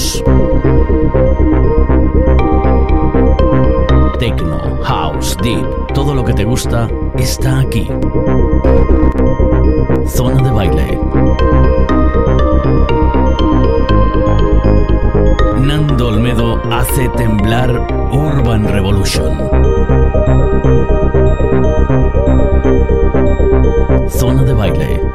House. Techno, House, Deep, todo lo que te gusta está aquí. Zona de baile. Nando Olmedo hace temblar Urban Revolution. Zona de baile.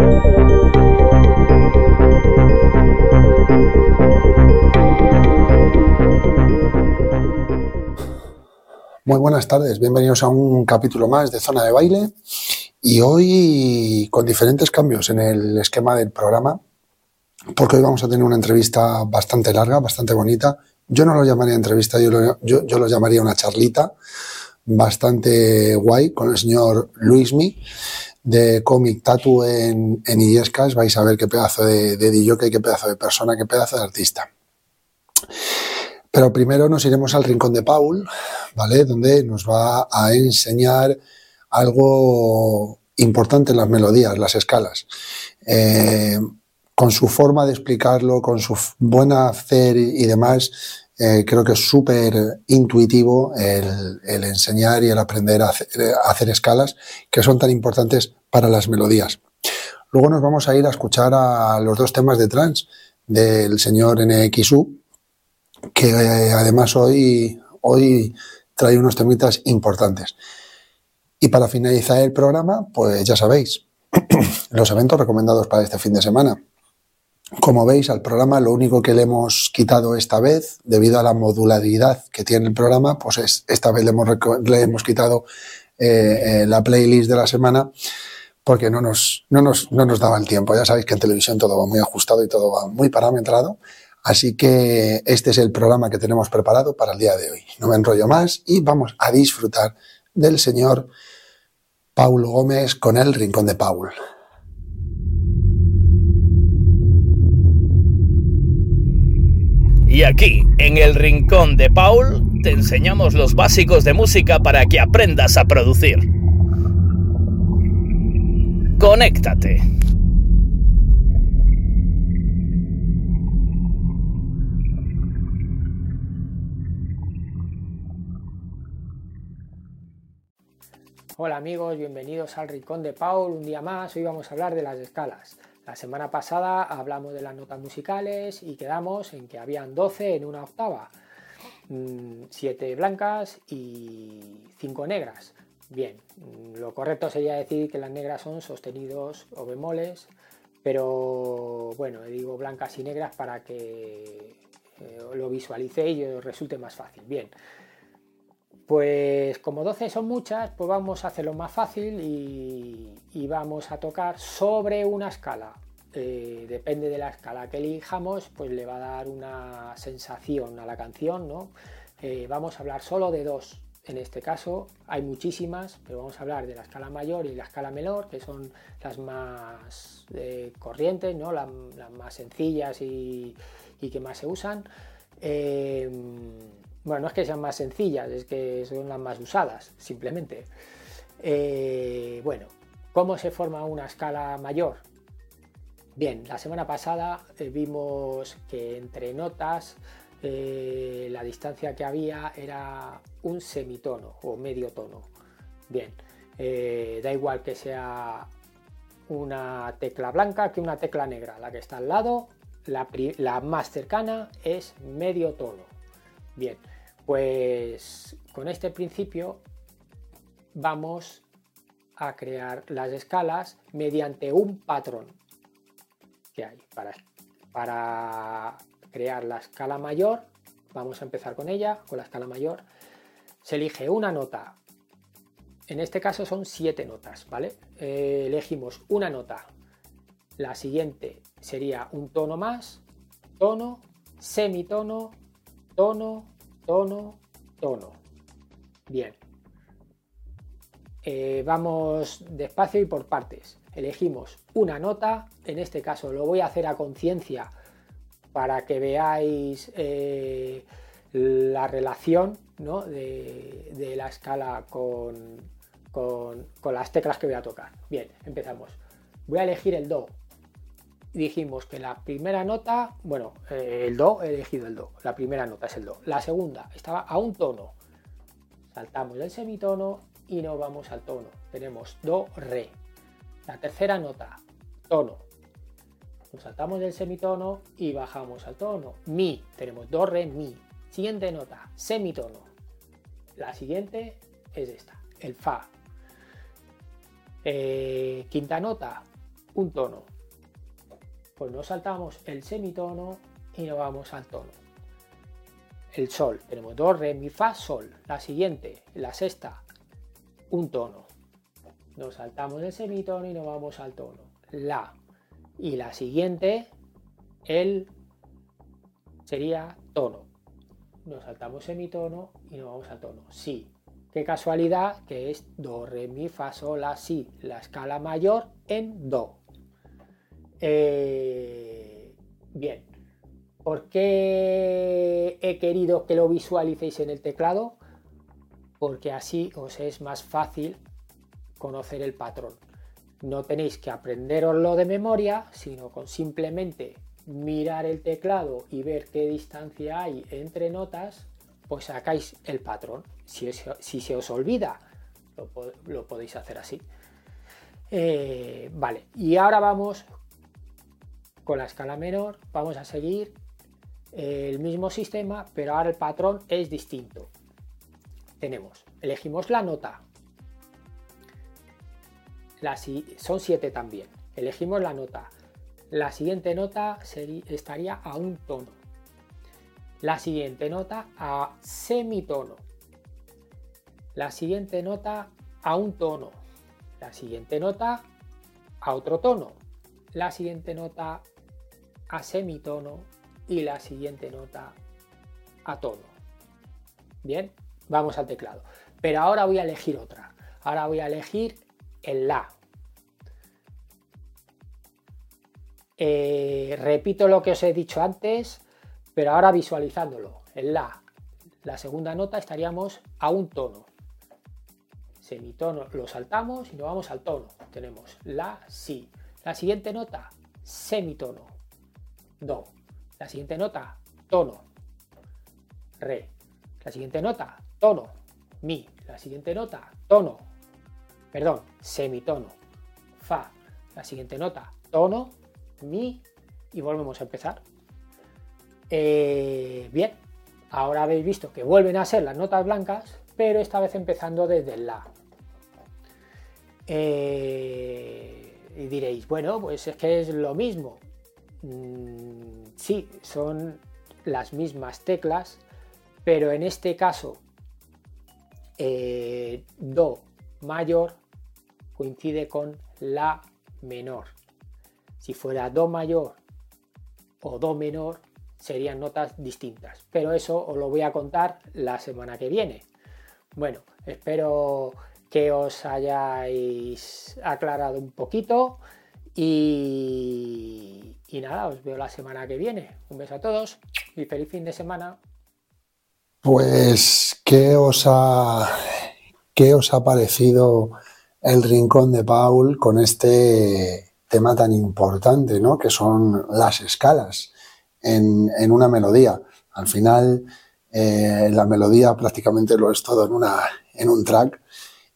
Muy buenas tardes, bienvenidos a un capítulo más de Zona de Baile y hoy con diferentes cambios en el esquema del programa, porque hoy vamos a tener una entrevista bastante larga, bastante bonita. Yo no lo llamaría entrevista, yo lo, llamaría una charlita bastante guay con el señor Luismi de Comic Tattoo en, en Illescas. Vais a ver qué pedazo de, de DJ, qué pedazo de persona, qué pedazo de artista. Pero primero nos iremos al rincón de Paul, ¿vale? Donde nos va a enseñar algo importante en las melodías, las escalas. Eh, con su forma de explicarlo, con su buena hacer y demás, eh, creo que es súper intuitivo el, enseñar y el aprender a hacer, a hacer, escalas que son tan importantes para las melodías. Luego nos vamos a ir a escuchar a los dos temas de trance del señor NXU, que eh, además hoy, hoy trae unos temitas importantes. Y para finalizar el programa, pues ya sabéis, los eventos recomendados para este fin de semana. Como veis, al programa lo único que le hemos quitado esta vez, debido a la modularidad que tiene el programa, pues es, esta vez le hemos, le hemos quitado eh, eh, la playlist de la semana porque no nos, no, nos, no nos daba el tiempo. Ya sabéis que en televisión todo va muy ajustado y todo va muy parametrado. Así que este es el programa que tenemos preparado para el día de hoy. No me enrollo más y vamos a disfrutar del señor Paulo Gómez con el Rincón de Paul. Y aquí, en el Rincón de Paul, te enseñamos los básicos de música para que aprendas a producir. Conéctate. Hola amigos, bienvenidos al Rincón de Paul, un día más, hoy vamos a hablar de las escalas. La semana pasada hablamos de las notas musicales y quedamos en que habían 12 en una octava, 7 blancas y 5 negras. Bien, lo correcto sería decir que las negras son sostenidos o bemoles, pero bueno, digo blancas y negras para que eh, lo visualicéis y os resulte más fácil. Bien, pues como 12 son muchas, pues vamos a hacerlo más fácil y, vamos a tocar sobre una escala. Eh, depende de la escala que elijamos, pues le va a dar una sensación a la canción, ¿no? Eh, vamos a hablar solo de dos. En este caso hay muchísimas, pero vamos a hablar de la escala mayor y la escala menor, que son las más eh, corrientes, ¿no? las, más sencillas y, que más se usan. Bueno, no es que sean más sencillas, es que son las más usadas, simplemente. Eh, bueno, ¿cómo se forma una escala mayor? Bien, la semana pasada eh, vimos que entre notas eh, la distancia que había era un semitono o medio tono. Bien, da igual que sea una tecla blanca que una tecla negra. La que está al lado, la, la más cercana es medio tono. Bien, pues con este principio vamos a crear las escalas mediante un patrón que hay para, para crear la escala mayor. Vamos a empezar con ella, con la escala mayor. Se elige una nota. En este caso son siete notas, ¿vale? Eh, elegimos una nota. La siguiente sería un tono más, tono, semitono, tono, tono, tono. Bien. Eh, vamos despacio y por partes. Elegimos una nota, en este caso lo voy a hacer a conciencia para que veáis eh, la relación ¿no? de, la escala con, con, con las teclas que voy a tocar. Bien, empezamos. Voy a elegir el Do. Dijimos que la primera nota, bueno, eh, el do, he elegido el do, la primera nota es el do. La segunda estaba a un tono. Saltamos del semitono y nos vamos al tono. Tenemos do, re. La tercera nota, tono. Nos saltamos del semitono y bajamos al tono. Mi, tenemos do, re, mi. Siguiente nota, semitono. La siguiente es esta, el fa. Eh, quinta nota, un tono. Pues nos saltamos el semitono y nos vamos al tono. El sol, tenemos do, re, mi, fa, sol. La siguiente, la sexta, un tono. Nos saltamos el semitono y nos vamos al tono. La. Y la siguiente, el sería tono. Nos saltamos semitono y nos vamos al tono. Si. Qué casualidad que es do, re, mi, fa, sol, la, si, la escala mayor en do. Eh, bien, ¿por qué he querido que lo visualicéis en el teclado? Porque así os es más fácil conocer el patrón. No tenéis que aprenderoslo de memoria, sino con simplemente mirar el teclado y ver qué distancia hay entre notas, pues sacáis el patrón. Si, se os olvida, lo, podéis hacer así. Eh, vale, y ahora vamos con la escala menor, vamos a seguir el mismo sistema, pero ahora el patrón es distinto. Tenemos, elegimos la nota, son siete también, elegimos la nota, la siguiente nota estaría a un tono, la siguiente nota a semitono, la siguiente nota a un tono, la siguiente nota a otro tono, la siguiente nota a semitono y la siguiente nota a tono. Bien, vamos al teclado. Pero ahora voy a elegir otra. Ahora voy a elegir el La. Eh, repito lo que os he dicho antes, pero ahora visualizándolo. El La. La segunda nota estaríamos a un tono semitono lo saltamos y nos vamos al tono. Tenemos la, si. La siguiente nota, semitono, do. La siguiente nota, tono, re. La siguiente nota, tono, mi. La siguiente nota, tono, perdón, semitono, fa. La siguiente nota, tono, mi. Y volvemos a empezar. Eh, bien, ahora habéis visto que vuelven a ser las notas blancas, pero esta vez empezando desde el la. Eh, y diréis, bueno, pues es que es lo mismo. Mm, sí, son las mismas teclas, pero en este caso, eh, Do mayor coincide con La menor. Si fuera Do mayor o Do menor, serían notas distintas. Pero eso os lo voy a contar la semana que viene. Bueno, espero que os hayáis aclarado un poquito y, nada, os veo la semana que viene. Un beso a todos y feliz fin de semana. Pues, ¿qué os ha, qué os ha parecido el rincón de Paul con este tema tan importante, ¿no? que son las escalas en, una melodía? Al final, eh, la melodía prácticamente lo es todo en, una, en un track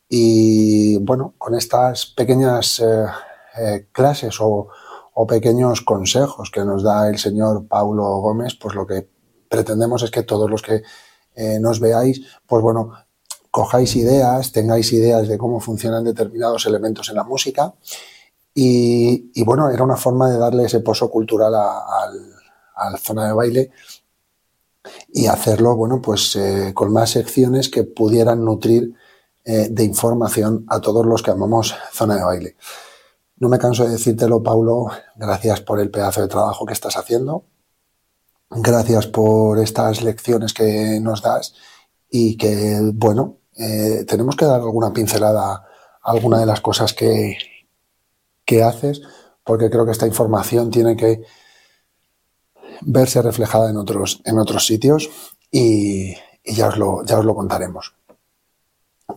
y bueno, con estas pequeñas eh, eh, clases o, pequeños consejos que nos da el señor Paulo Gómez, pues lo que pretendemos es que todos los que eh, nos veáis, pues bueno, cojáis ideas, tengáis ideas de cómo funcionan determinados elementos en la música. Y, bueno, era una forma de darle ese pozo cultural a, la zona de baile y hacerlo, bueno, pues con más secciones que pudieran nutrir eh, de información a todos los que amamos zona de baile. No me canso de decírtelo, Paulo, gracias por el pedazo de trabajo que estás haciendo, gracias por estas lecciones que nos das y que, bueno, eh, tenemos que dar alguna pincelada a alguna de las cosas que, que haces, porque creo que esta información tiene que verse reflejada en otros, en otros sitios y, ya, os lo, ya os lo contaremos.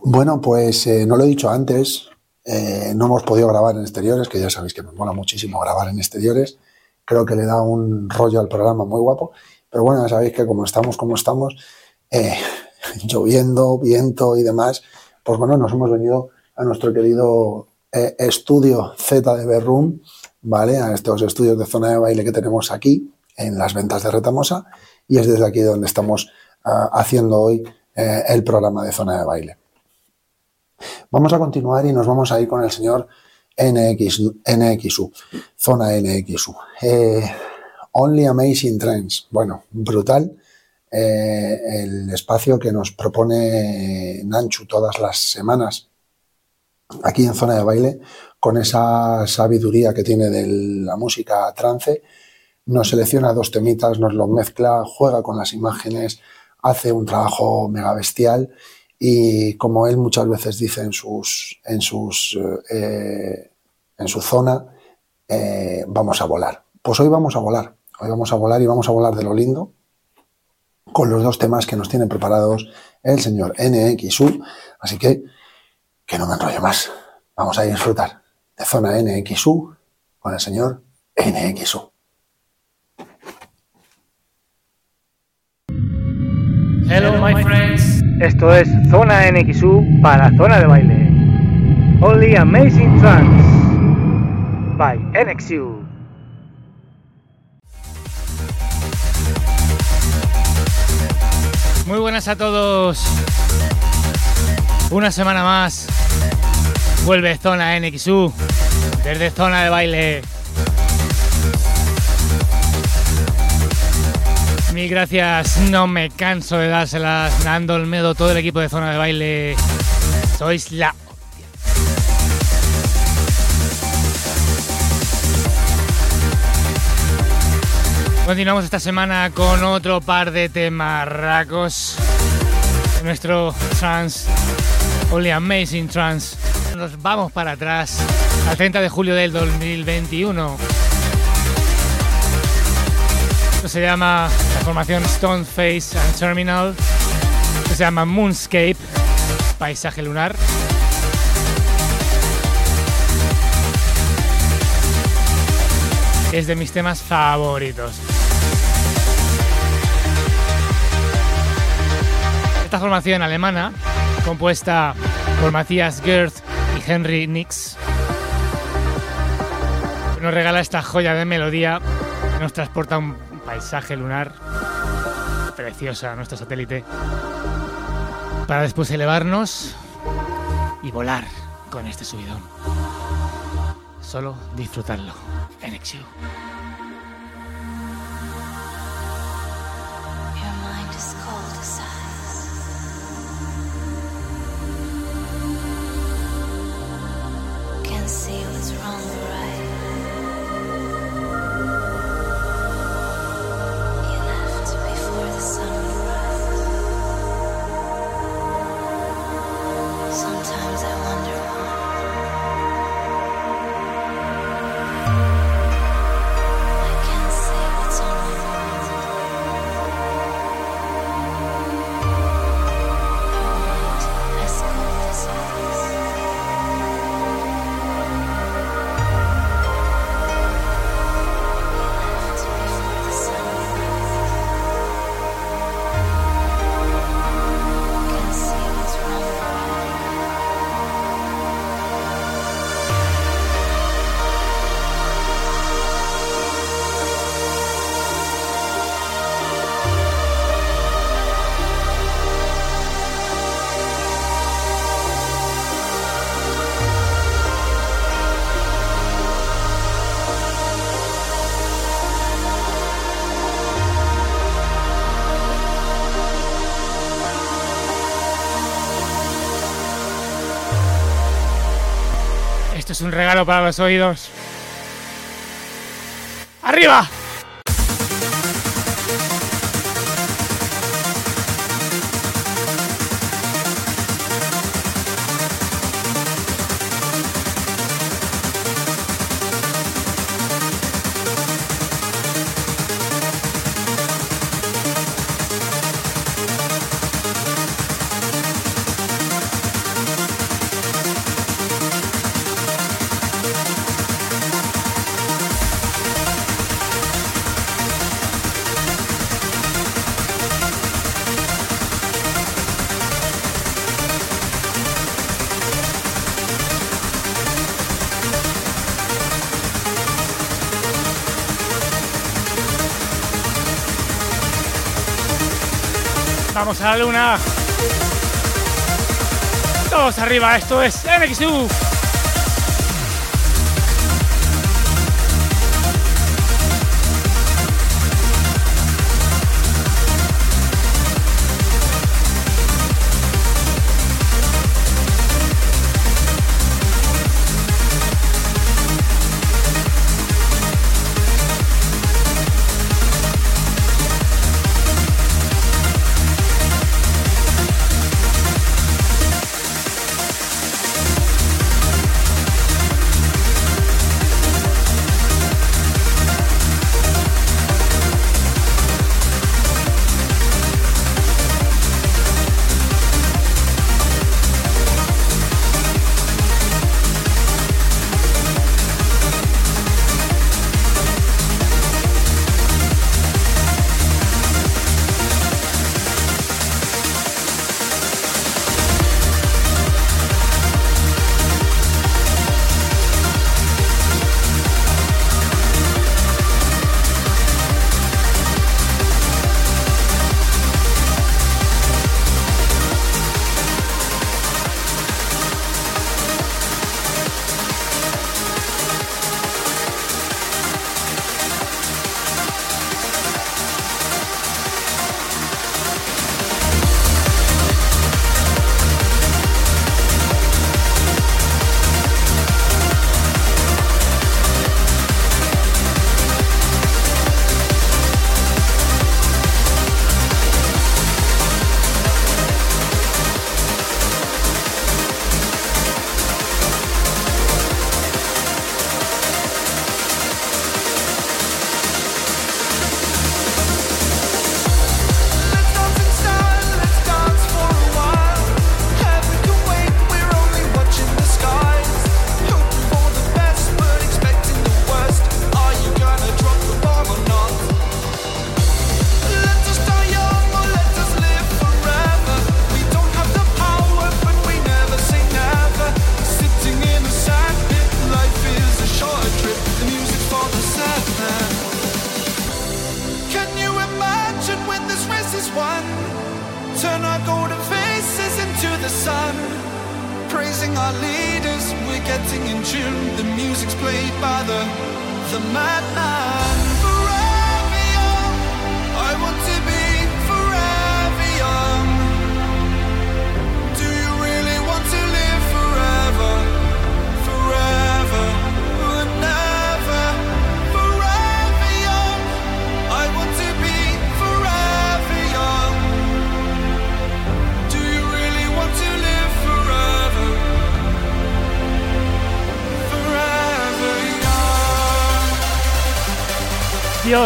Bueno, pues eh, no lo he dicho antes, eh, no hemos podido grabar en exteriores, que ya sabéis que me mola muchísimo grabar en exteriores. creo que le da un rollo al programa muy guapo. Pero bueno, ya sabéis que como estamos, como estamos, eh, lloviendo, viento y demás, pues bueno, nos hemos venido a nuestro querido eh, estudio Z de Berroom, ¿vale? A estos estudios de zona de baile que tenemos aquí en las ventas de Retamosa y es desde aquí donde estamos uh, haciendo hoy el programa de zona de baile. Vamos a continuar y nos vamos a ir con el señor NX, NXU, zona NXU. Eh, Only Amazing Trends. Bueno, brutal eh, el espacio que nos propone Nanchu todas las semanas aquí en zona de baile, con esa sabiduría que tiene de la música trance, nos selecciona dos temitas, nos los mezcla, juega con las imágenes, hace un trabajo mega bestial y como él muchas veces dice en sus en sus eh, en su zona eh, vamos a volar. Pues hoy vamos a volar. Hoy vamos a volar y vamos a volar de lo lindo con los dos temas que nos tienen preparados el señor NXU así que que no me enrollo más. Vamos a disfrutar de zona NXU con el señor NXU Hello my friends. Esto es Zona NXU para Zona de Baile. Only Amazing Trance by NXU. Muy buenas a todos. Una semana más. Vuelve Zona NXU desde Zona de Baile. Mil gracias, no me canso de dárselas. Nando Olmedo, todo el equipo de Zona de Baile. Sois la Continuamos esta semana con otro par de temarracos. Nuestro trans, Only Amazing Trans. Nos vamos para atrás al 30 de julio del 2021. Esto se llama la formación Stone Face and Terminal. Esto se llama Moonscape, paisaje lunar. Es de mis temas favoritos. Esta formación alemana, compuesta por Matthias Gerth y Henry Nix, nos regala esta joya de melodía nos transporta un paisaje lunar preciosa, nuestro satélite, para después elevarnos y volar con este subidón. Solo disfrutarlo en Es un regalo para los oídos. ¡Arriba! Vamos a la luna. Todos arriba, esto es NXU.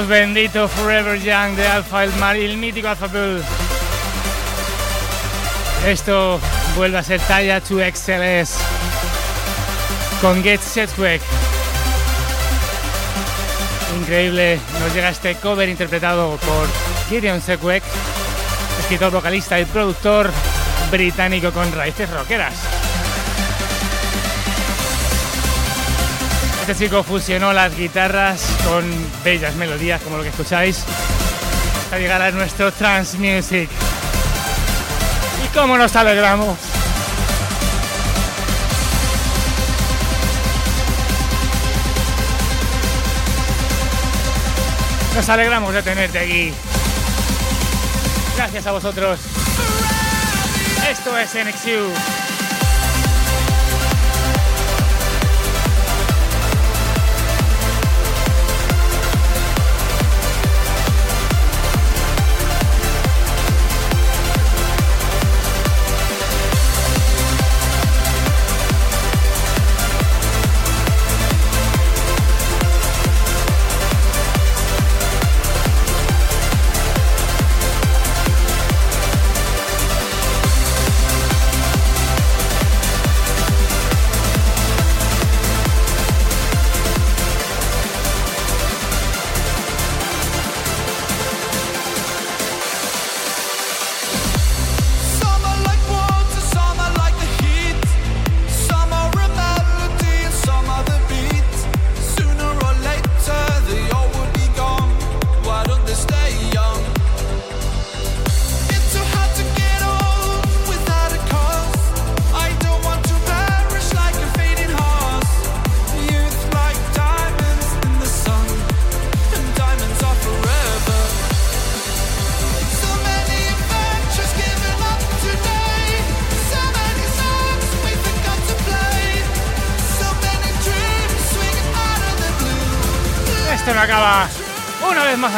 Bendito, Forever Young de Alpha, el, mar- el mítico Alpha Bull. Esto vuelve a ser talla 2XLS con Get Setback. Increíble, nos llega este cover interpretado por Gideon Setback, escritor, vocalista y productor británico con raíces rockeras. Este chico fusionó las guitarras con bellas melodías como lo que escucháis hasta llegar a nuestro trance music. ¿Y cómo nos alegramos? Nos alegramos de tenerte aquí. Gracias a vosotros. Esto es NXU.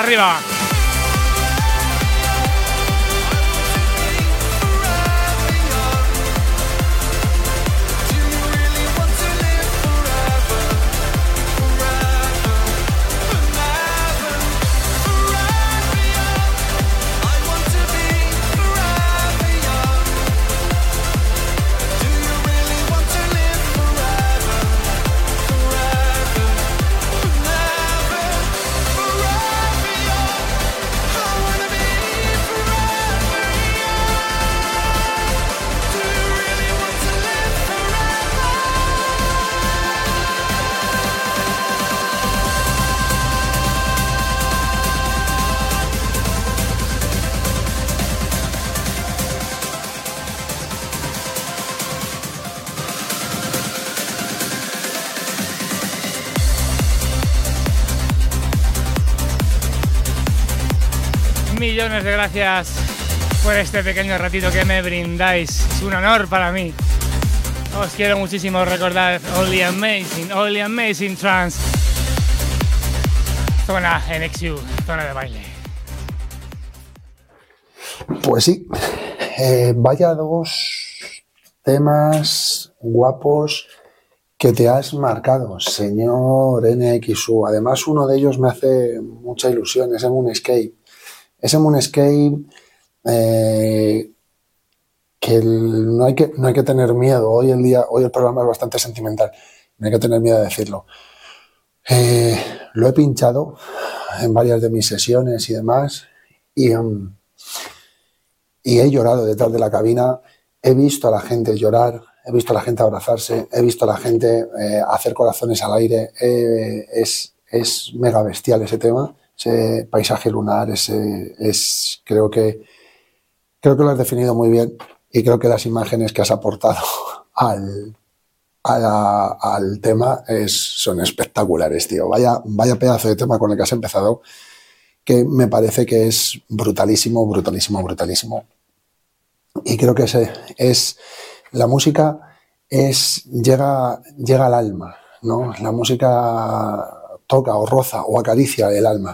Arriba. Gracias por este pequeño ratito que me brindáis. Es un honor para mí. Os quiero muchísimo recordar Only Amazing, Only Amazing Trance. Zona NXU, zona de baile. Pues sí, eh, vaya dos temas guapos que te has marcado, señor NXU. Además, uno de ellos me hace mucha ilusión, ese Moonscape. Ese Moonscape eh, que no, hay que no hay que tener miedo. Hoy el día, hoy el programa es bastante sentimental. No hay que tener miedo de decirlo. Eh, lo he pinchado en varias de mis sesiones y demás. Y, em, y he llorado detrás de la cabina. He visto a la gente llorar, he visto a la gente abrazarse, he visto a la gente eh, hacer corazones al aire. Eh, es, es mega bestial ese tema, ese paisaje lunar, ese, es, creo que, creo que lo has definido muy bien y creo que las imágenes que has aportado al, al tema son espectaculares, tío. Vaya, vaya pedazo de tema con el que has empezado que me parece que es brutalísimo, brutalísimo, brutalísimo. Y creo que es la música es llega llega al alma, ¿no? La música toca o roza o acaricia el alma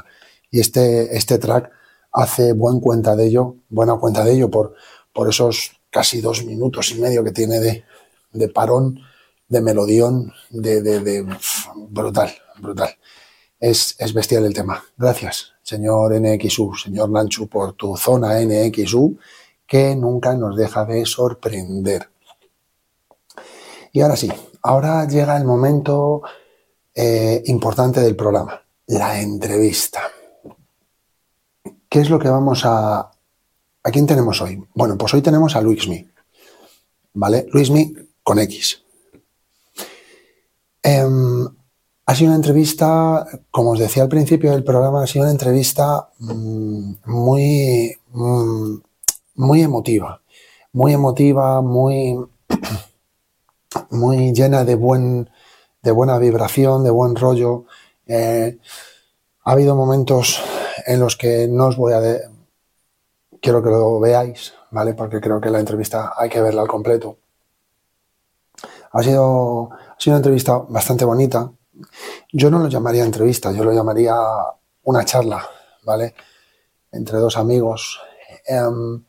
y este este track hace buen cuenta de ello, buena cuenta de ello por por esos casi dos minutos y medio que tiene de, de parón, de melodión, de, de- brutal, brutal. Es, es bestial el tema. Gracias, señor NXU, señor Nanchu, por tu zona NXU, que nunca nos deja de sorprender. Y ahora sí, ahora llega el momento eh, importante del programa, la entrevista. ¿Qué es lo que vamos a... ¿A quién tenemos hoy? Bueno, pues hoy tenemos a Luismi, ¿vale? Luismi con X. Em, ha sido una entrevista, como os decía al principio del programa, ha sido una entrevista mm, muy, mm, muy emotiva, muy emotiva, muy, muy llena de, buen, de buena vibración, de buen rollo. Eh, ha habido momentos en los que no os voy a... quiero que lo veáis, ¿vale? Porque creo que la entrevista hay que verla al completo. Ha sido, ha sido una entrevista bastante bonita. Yo no lo llamaría entrevista, yo lo llamaría una charla, ¿vale? Entre dos amigos. Em,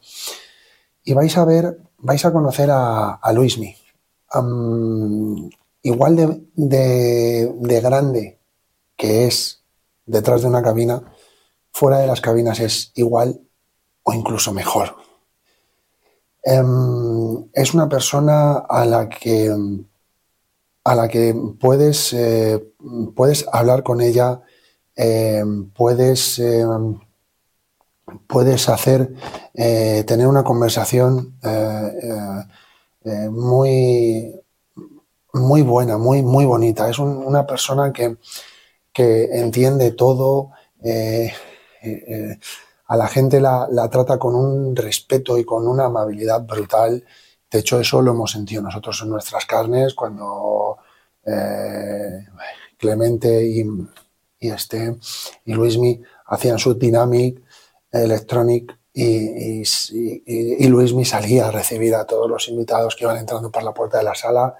y vais a ver, vais a conocer a, a Luismi. Am, igual de, de- de grande que es detrás de una cabina, fuera de las cabinas es igual o incluso mejor. Em, es una persona a la que a la que puedes, eh, puedes hablar con ella, eh, puedes, eh, puedes hacer, eh, tener una conversación eh, muy, muy buena, muy, muy bonita. Es un- una persona que, que entiende todo, eh, eh, eh, a la gente la, la trata con un respeto y con una amabilidad brutal. De hecho, eso lo hemos sentido nosotros en nuestras carnes cuando Clemente y, y este y Luismi hacían su Dynamic Electronic y, y- y Luismi salía a recibir a todos los invitados que iban entrando por la puerta de la sala.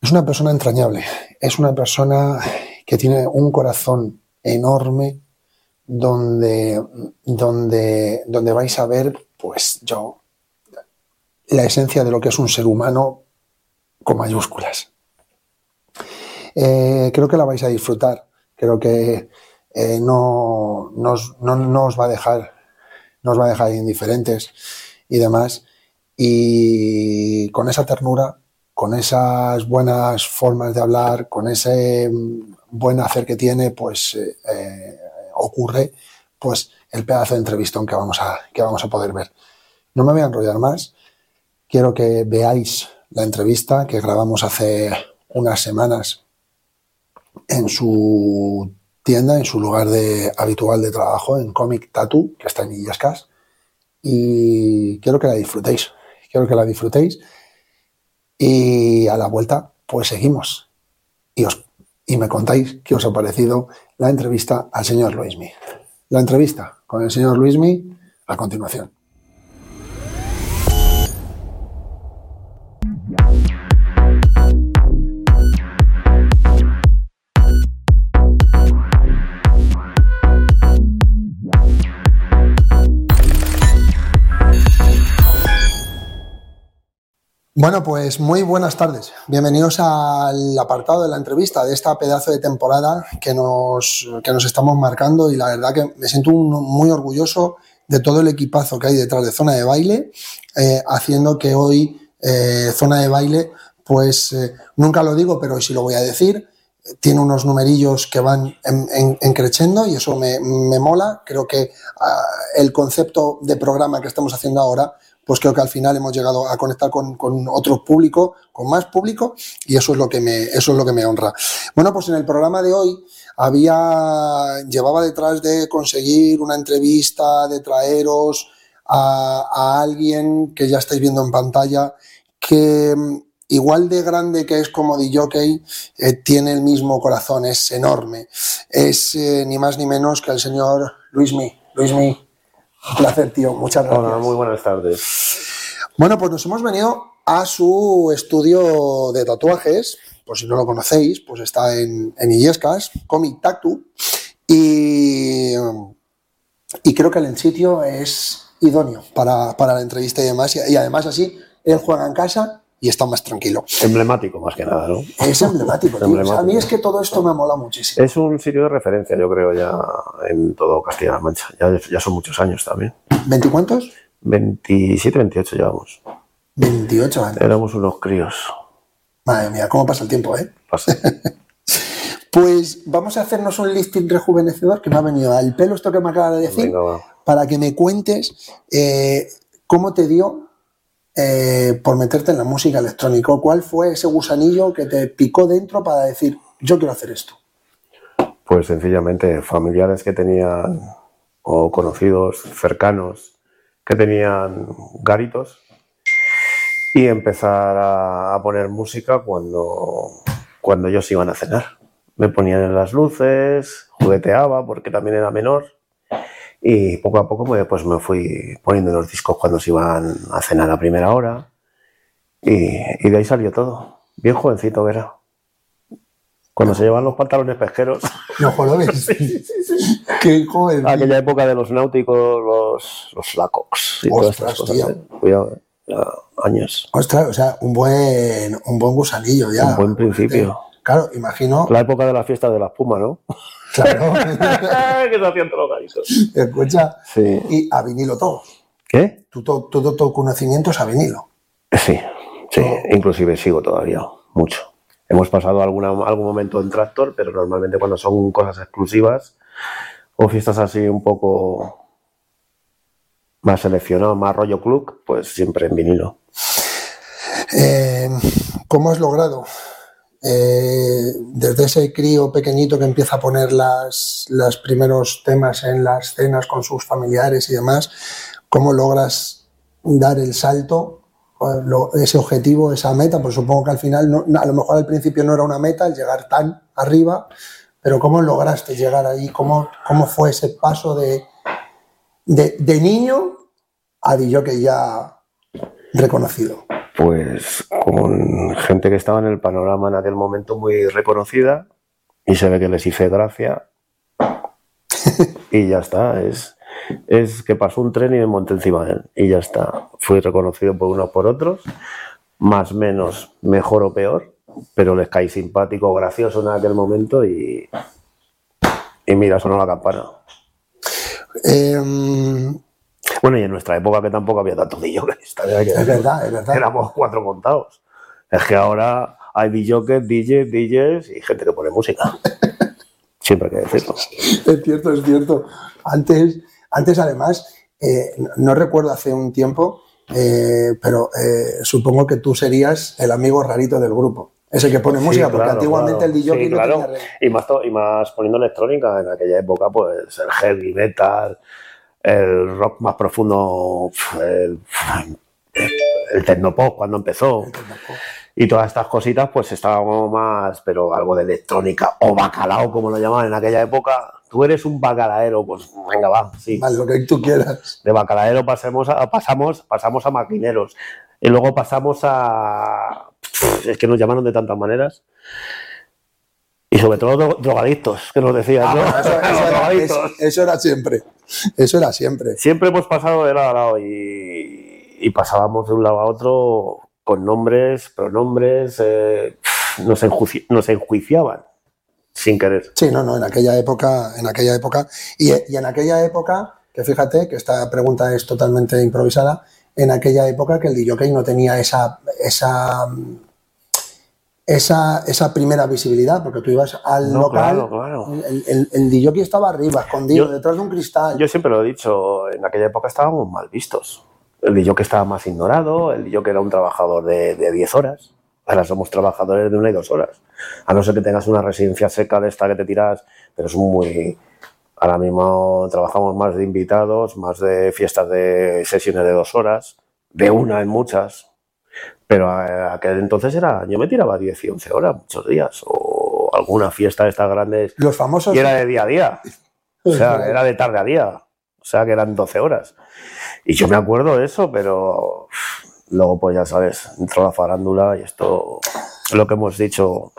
Es una persona entrañable, es una persona que tiene un corazón enorme donde, donde, donde vais a ver, pues yo, la esencia de lo que es un ser humano con mayúsculas. Eh, creo que la vais a disfrutar. Creo que eh, no, no no- no os va a dejar, no os va a dejar indiferentes y demás. Y con esa ternura, con esas buenas formas de hablar, con ese mm, buen hacer que tiene, pues eh, eh, ocurre pues el pedazo de entrevistón que vamos a, que vamos a poder ver. No me voy a enrollar más. Quiero que veáis la entrevista que grabamos hace unas semanas en su tienda, en su lugar de, habitual de trabajo, en Comic Tattoo, que está en Illescas. Y quiero que la disfrutéis. Quiero que la disfrutéis. Y a la vuelta, pues seguimos. Y, os, y me contáis qué os ha parecido la entrevista al señor Luismi. La entrevista con el señor Luismi a continuación. Bueno, pues muy buenas tardes. Bienvenidos al apartado de la entrevista de esta pedazo de temporada que nos, que nos estamos marcando y la verdad que me siento muy orgulloso de todo el equipazo que hay detrás de Zona de Baile, eh, haciendo que hoy eh, Zona de Baile, pues eh, nunca lo digo, pero hoy sí lo voy a decir, tiene unos numerillos que van en, en- en y eso me, me mola. Creo que ah, el concepto de programa que estamos haciendo ahora, pues creo que al final hemos llegado a conectar con, con otro público, con más público, y eso es lo que me, eso es lo que me honra. Bueno, pues en el programa de hoy había, llevaba detrás de conseguir una entrevista, de traeros a, a alguien que ya estáis viendo en pantalla, que mm, igual de grande que es como de jockey, eh, tiene el mismo corazón, es enorme. Es eh, ni más ni menos que el señor Luismi. Luismi, un placer, tío. Muchas gracias. Hola, muy buenas tardes. Bueno, pues nos hemos venido a su estudio de tatuajes, por si no lo conocéis, pues está en, en Illescas, Comic Tattoo, y, y creo que el sitio es idóneo para, para la entrevista y demás, y, y además así él juega en casa y está más tranquilo. Emblemático más que nada, ¿no? Es emblemático, tío. O sea, a mí es que todo esto me mola muchísimo. Es un sitio de referencia, yo creo, ya en todo Castilla-La Mancha. Ya, ya son muchos años también. ¿20 cuántos? 27, 28 llevamos. 28 años. Éramos unos críos. Madre mía, cómo pasa el tiempo, ¿eh? Pasa. Pues vamos a hacernos un listing rejuvenecedor que me ha venido al pelo esto que me acaba de decir, Venga, va. para que me cuentes eh, cómo te dio eh, por meterte en la música electrónica. ¿Cuál fue ese gusanillo que te picó dentro para decir, yo quiero hacer esto? Pues sencillamente familiares que tenían, o conocidos cercanos, que tenían garitos, y empezar a, a poner música cuando, cuando ellos iban a cenar. Me ponían en las luces, jugueteaba porque también era menor, y poco a poco me- pues me fui poniendo los discos cuando se iban a cenar a primera hora, y, y de ahí salió todo. Bien jovencito que era. Cuando se llevan los pantalones pesqueros. No joder, qué joven. Aquella época de los náuticos, los, los lacox y todas Ostras, estas cosas. tío. ¿eh? Cuidado, ¿eh? Años. Ostras, o sea, un buen, un buen gusanillo ya. Un buen principio. Claro, imagino. La época de la fiesta de la espuma, ¿no? Claro. que se hacían garitos. Escucha. Sí. Y a vinilo todo. ¿Qué? Tu- Todo, todo tu conocimiento es a vinilo. Sí, sí. Inclusive sigo todavía, mucho. Hemos pasado alguna, algún momento en tractor, pero normalmente cuando son cosas exclusivas o fiestas así un poco más seleccionadas, más rollo club, pues siempre en vinilo. Eh, ¿Cómo has logrado? Eh, desde ese crío pequeñito que empieza a poner las, los primeros temas en las cenas con sus familiares y demás, ¿cómo logras dar el salto, lo- ese objetivo, esa meta? Pues supongo que al final, a lo mejor al principio no era una meta el llegar tan arriba, pero ¿cómo lograste llegar ahí? ¿Cómo, cómo fue ese paso de, de, de niño a que ya reconocido? Pues con gente que estaba en el panorama en aquel momento muy reconocida y se ve que les hice gracia y ya está. Es, es que pasó un tren y me monté encima de él y ya está. Fui reconocido por unos por otros, más menos, mejor o peor, pero les caí simpático, gracioso en aquel momento y, y mira, sonó la campana. Em, Bueno, y en nuestra época que tampoco había tantos DJs, es verdad, es verdad. Éramos cuatro contados. Es que ahora hay DJs, DJs, DJs y gente que pone música. Siempre hay que decirlo. Es cierto, es cierto. Antes, antes además, eh, no recuerdo hace un tiempo, eh, pero eh, supongo que tú serías el amigo rarito del grupo. Ese que pone música, Sí, porque claro, antiguamente claro. el DJ Sí, no claro. tenía Y más, y más poniendo electrónica en aquella época, pues el heavy metal, el rock más profundo, el, el tecnopop cuando empezó. Y todas estas cositas, pues estábamos más, pero algo de electrónica o bacalao, como lo llamaban en aquella época. Tú eres un bacalaero, pues venga, va, sí. Vale, lo que tú quieras. De bacalaero pasemos a, pasamos, pasamos a maquineros. Y luego pasamos a. Es que nos llamaron de tantas maneras. Y sobre todo dro- drogadictos, que nos decían, Ah, eso, era, eso siempre. Eso era siempre. Siempre hemos pasado de lado a lado y, y pasábamos de un lado a otro con nombres, pronombres, eh, nos, enjuici- nos enjuiciaban sin querer. Sí, no, no, en aquella época, en aquella época, y, y en aquella época, que fíjate que esta pregunta es totalmente improvisada, en aquella época que el DJ no tenía esa, esa, esa, esa primera visibilidad, porque tú ibas al No, local, claro, claro. el, el, el DJ estaba arriba, escondido, Yo- detrás de un cristal. Yo siempre lo he dicho, en aquella época estábamos mal vistos. El DJ que estaba más ignorado, el DJ que era un trabajador de, de 10 horas. Ahora somos trabajadores de una y dos horas. A no ser que tengas una residencia seca de esta que te tiras, pero es muy... Ahora mismo trabajamos más de invitados, más de fiestas de sesiones de dos horas, de una en muchas. Pero a- aquel entonces era, yo me tiraba 10 y 11 horas muchos días, o alguna fiesta de estas grandes Los famosos. y era de día a día. O sea, era de tarde a día. O sea, que eran 12 horas. Y yo me acuerdo de eso, pero luego, pues ya sabes, entró la farándula y esto, lo que hemos dicho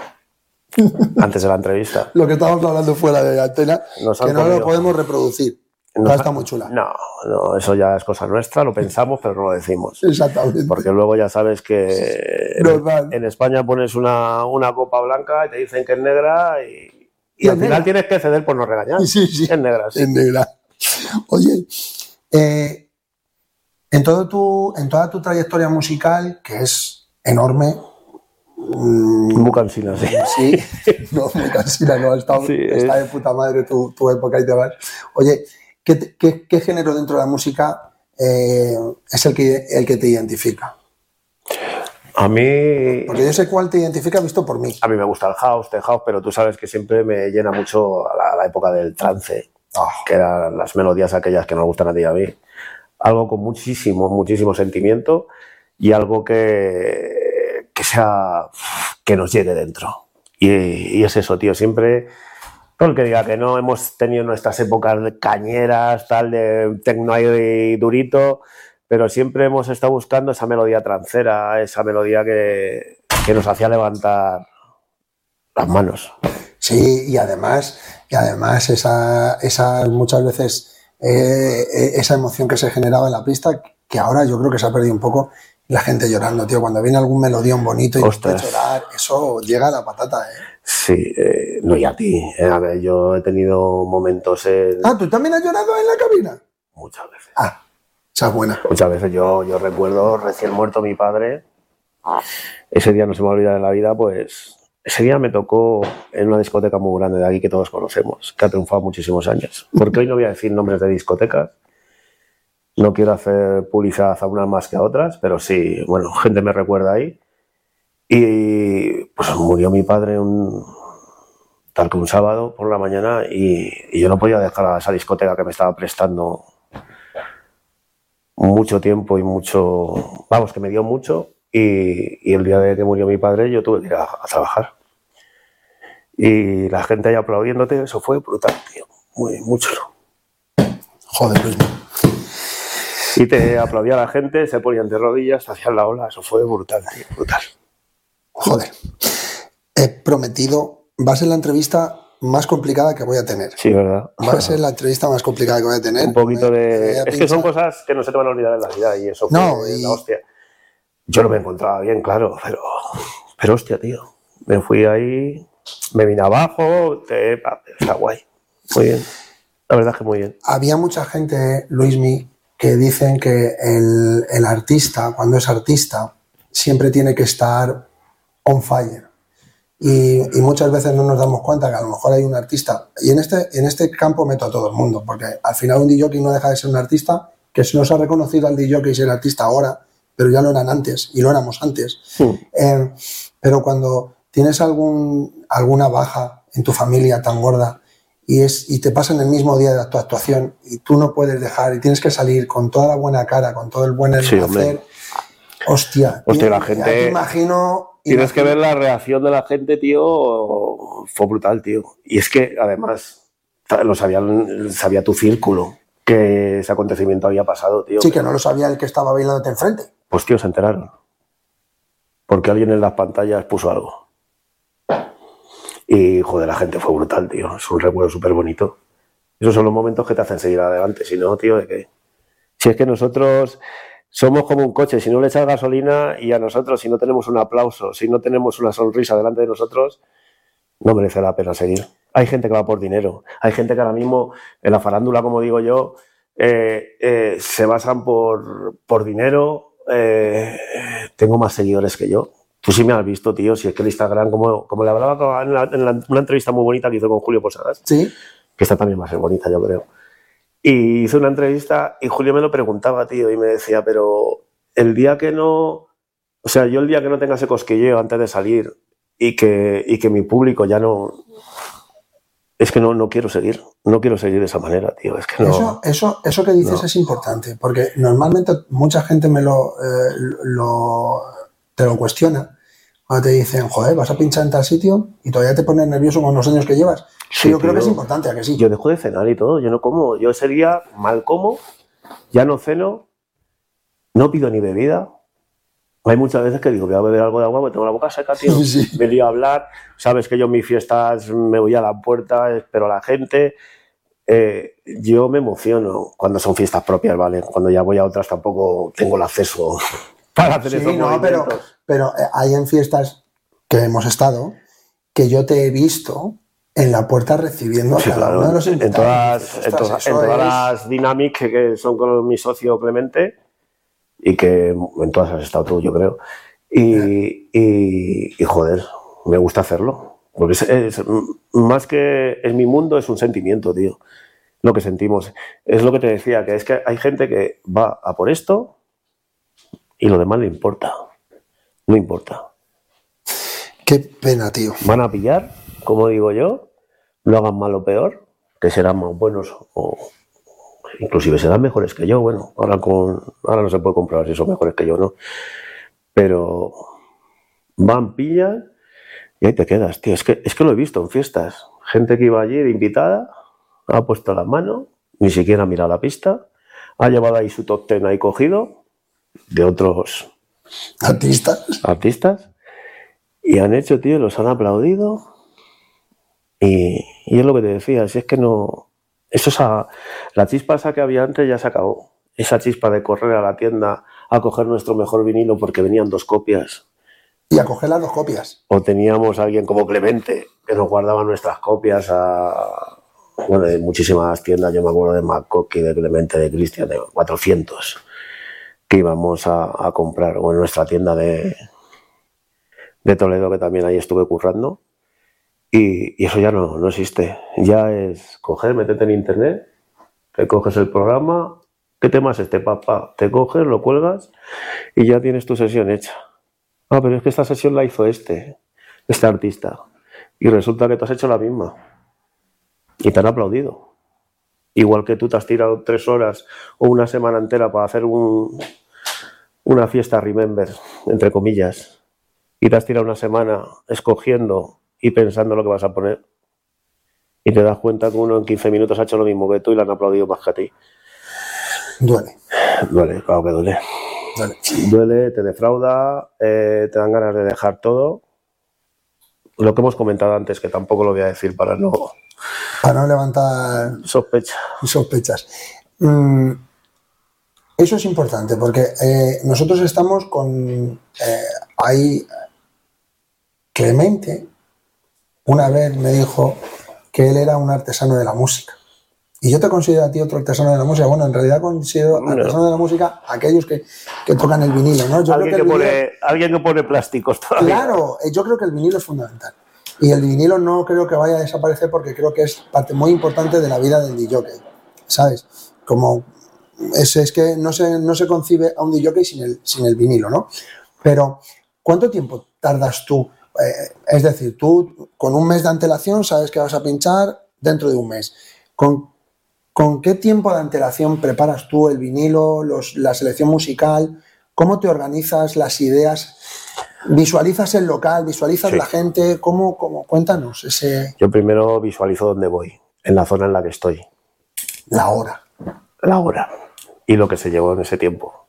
antes de la entrevista. Lo que estábamos hablando fuera de la antena, Nos que no lo podemos reproducir. Ha- está muy chula. No, no, eso ya es cosa nuestra, lo pensamos, pero no lo decimos. Exactamente. Porque luego ya sabes que en España pones una, una copa blanca y te dicen que es negra y, y Y al es final negra. tienes que ceder por no regañar. Sí, sí. Es negra, sí. en negra. Oye, eh, en, todo tu, en toda tu trayectoria musical, que es enorme, mm, Muy cansina, sí. sí, no, muy cansina, no, está, Sí, está es- de puta madre tu, tu época y te vas. Oye, ¿qué, qué- qué género dentro de la música eh, es el que, el que te identifica? A mí, Porque yo sé cuál te identifica visto por mí. a mí me gusta el house, el house, pero tú sabes que siempre me llena mucho la, la época del trance, Ah, que eran las melodías aquellas que nos gustan a ti y a mí. Algo con muchísimo, muchísimo sentimiento y algo que, que sea, que nos llegue dentro. Y, y es eso, tío, siempre, todo el que diga que no hemos tenido nuestras épocas de cañeras, tal, de tecno y durito, pero siempre hemos estado buscando esa melodía trancera, esa melodía que, que nos hacía levantar las manos. Sí, y además, y además esa, esa muchas veces eh, eh, esa emoción que se generaba en la pista, que ahora yo creo que se ha perdido un poco, la gente llorando, tío. Cuando viene algún melodión bonito y te Ostras. llorar, eso llega a la patata, ¿eh? Sí, eh, no y a ti. eh, a ver, yo he tenido momentos en, Ah, ¿tú también has llorado en la cabina? muchas veces. Ah, esa es buena. Muchas veces yo, yo recuerdo recién muerto mi padre. Ese día no se me olvida de la vida, pues ese día me tocó en una discoteca muy grande de aquí que todos conocemos, que ha triunfado muchísimos años. Porque hoy no voy a decir nombres de discotecas. No quiero hacer publicidad a unas más que a otras, pero sí, bueno, gente me recuerda ahí. Y pues murió mi padre un, tal que un sábado por la mañana y, y yo no podía dejar a esa discoteca que me estaba prestando mucho tiempo y mucho, vamos, que me dio mucho y, y el día de que murió mi padre yo tuve que ir a, a trabajar. Y la gente ahí aplaudiéndote, eso fue brutal, tío, muy, chulo. Joder, Luis. Y te aplaudía la gente, se ponían de rodillas, hacían la ola, eso fue brutal, tío, brutal. Joder. He prometido va a ser la entrevista más complicada que voy a tener. Sí, ¿verdad? Va a ser la entrevista más complicada que voy a tener. Un poquito Me- de... Es que son cosas que no se te van a olvidar en la vida y eso No, y- la hostia. Yo no me encontraba bien, claro, pero... Pero hostia, tío. Me fui ahí, me vine abajo, te... está guay. Muy bien. La verdad es que muy bien. Había mucha gente, Luismi, que dicen que el, el artista, cuando es artista, siempre tiene que estar on fire. Y, y muchas veces no nos damos cuenta que a lo mejor hay un artista. Y en este, en este campo meto a todo el mundo, porque al final un DJ no deja de ser un artista que se nos ha reconocido al DJ ser artista ahora, pero ya lo eran antes y lo éramos antes. Eh, pero cuando tienes algún, alguna baja en tu familia tan gorda y, es, y te pasa en el mismo día de tu actuación y tú no puedes dejar y tienes que salir con toda la buena cara, con todo el buen Sí, hacer, hombre. hostia. Hostia, la gente- te imagino. Tienes que ver la reacción de la gente, tío. Fue brutal, tío. Y es que, además, lo sabían, sabía tu círculo que ese acontecimiento había pasado, tío. Sí, que no lo sabía el que estaba bailándote enfrente. Pues, tío, se enteraron. Porque alguien en las pantallas puso algo. Y, joder, la gente fue brutal, tío. Es un recuerdo súper bonito. Esos son los momentos que te hacen seguir adelante. Si no, tío, ¿de qué? Si es que nosotros somos como un coche, si no le echas gasolina y a nosotros, si no tenemos un aplauso, si no tenemos una sonrisa delante de nosotros, no merece la pena seguir. Hay gente que va por dinero. Hay gente que ahora mismo, en la farándula, como digo yo, eh, eh, se basan por, por dinero. eh, tengo más seguidores que yo. Tú sí me has visto, tío, si es que el Instagram, como, como le hablaba en, la- en la- una entrevista muy bonita que hizo con Julio Posadas, Sí. que esta también va a ser bonita, yo creo. Y hice una entrevista y Julio me lo preguntaba, tío, y me decía, pero el día que no, o sea, yo el día que no tenga ese cosquilleo antes de salir y que, y que mi público ya no, es que no, no quiero seguir, no quiero seguir de esa manera, tío, es que no. Eso, eso, eso que dices No. es importante, porque normalmente mucha gente me lo, eh, lo- te lo cuestiona. Cuando te dicen, joder, vas a pinchar en tal sitio y todavía te pones nervioso con los años que llevas. Sí, yo creo que es importante, ¿a que sí? Yo dejo de cenar y todo, yo no como, yo ese día mal como, ya no ceno, no pido ni bebida. Hay muchas veces que digo, voy a beber algo de agua porque tengo la boca seca, tío. Sí. Me lío a hablar, sabes que yo en mis fiestas me voy a la puerta, espero a la gente. Eh, yo me emociono cuando son fiestas propias, ¿vale? Cuando ya voy a otras tampoco tengo el acceso para hacer Sí, esos no, pero, movimientos. pero eh, hay en fiestas que hemos estado que yo te he visto en la puerta recibiendo a Sí, cada claro. uno de los En todas, en "Ostras, todas- en eso todas es- las Dynamics que, son con mi socio Clemente y que en todas has estado tú, yo creo. Y, y, y, joder, me gusta hacerlo. Porque es, es- más que es mi mundo, es un sentimiento, tío. Lo que sentimos. Es lo que te decía, que es que hay gente que va a por esto y lo demás le importa. No importa. Qué pena, tío. van a pillar, como digo yo, lo hagan mal o peor, que serán más buenos o inclusive serán mejores que yo. Bueno, ahora con ahora no se puede comprobar si son mejores que yo o no, pero van, pillan y ahí te quedas, tío. Es que, es que lo he visto en fiestas. Gente que iba allí de invitada, ha puesto la mano, ni siquiera ha mirado la pista, ha llevado ahí su top ten ahí cogido de otros Artistas. artistas. Y han hecho, tío, los han aplaudido. Y, y es lo que te decía, si es que no, eso es a- la chispa esa que había antes ya se acabó, esa chispa de correr a la tienda a coger nuestro mejor vinilo porque venían dos copias. Y a coger las dos copias. o teníamos a alguien como Clemente que nos guardaba nuestras copias a bueno, de muchísimas tiendas, yo me acuerdo de McCocky, de Clemente, de Cristian, de 400 que íbamos a, comprar, o en nuestra tienda de, de Toledo, que también ahí estuve currando, y, y eso ya no, no existe. Ya es coger, meterte en internet, te coges el programa, ¿qué tema es este, papá? Te coges, lo cuelgas y ya tienes tu sesión hecha. Ah, pero es que esta sesión la hizo este, este artista. Y resulta que tú has hecho la misma. Y te han aplaudido. Igual que tú te has tirado tres horas o una semana entera para hacer un, una fiesta Remember, entre comillas, y te has tirado una semana escogiendo y pensando lo que vas a poner. Y te das cuenta que uno en 15 minutos ha hecho lo mismo que tú y le han aplaudido más que a ti. Duele. Duele, claro que duele. duele. Duele, te defrauda, eh, te dan ganas de dejar todo. lo que hemos comentado antes, que tampoco lo voy a decir para no Para no levantar sospecha. sospechas. Mm, eso es importante porque eh, nosotros estamos con. eh, ahí. Clemente una vez me dijo que él era un artesano de la música. Y yo te considero a ti otro artesano de la música. Bueno, en realidad considero No. artesano de la música aquellos que, que tocan el vinilo, ¿no? Yo Alguien creo que, vinilo- pone, alguien que pone plásticos todavía. Claro, eh, yo creo que el vinilo es fundamental. Y el vinilo no creo que vaya a desaparecer porque creo que es parte muy importante de la vida del DJ, ¿sabes? Como es, es que no se, no se concibe a un DJ sin el, sin el vinilo, ¿no? Pero, ¿cuánto tiempo tardas tú? Eh, es decir, tú con un mes de antelación sabes que vas a pinchar dentro de un mes. ¿Con, con qué tiempo de antelación preparas tú el vinilo, los- la selección musical? ¿Cómo te organizas las ideas? ¿Visualizas el local? ¿Visualizas Sí. la gente? ¿Cómo, cómo? Cuéntanos ese, Yo primero visualizo dónde voy, en la zona en la que estoy, la hora. la hora y lo que se llevó en ese tiempo.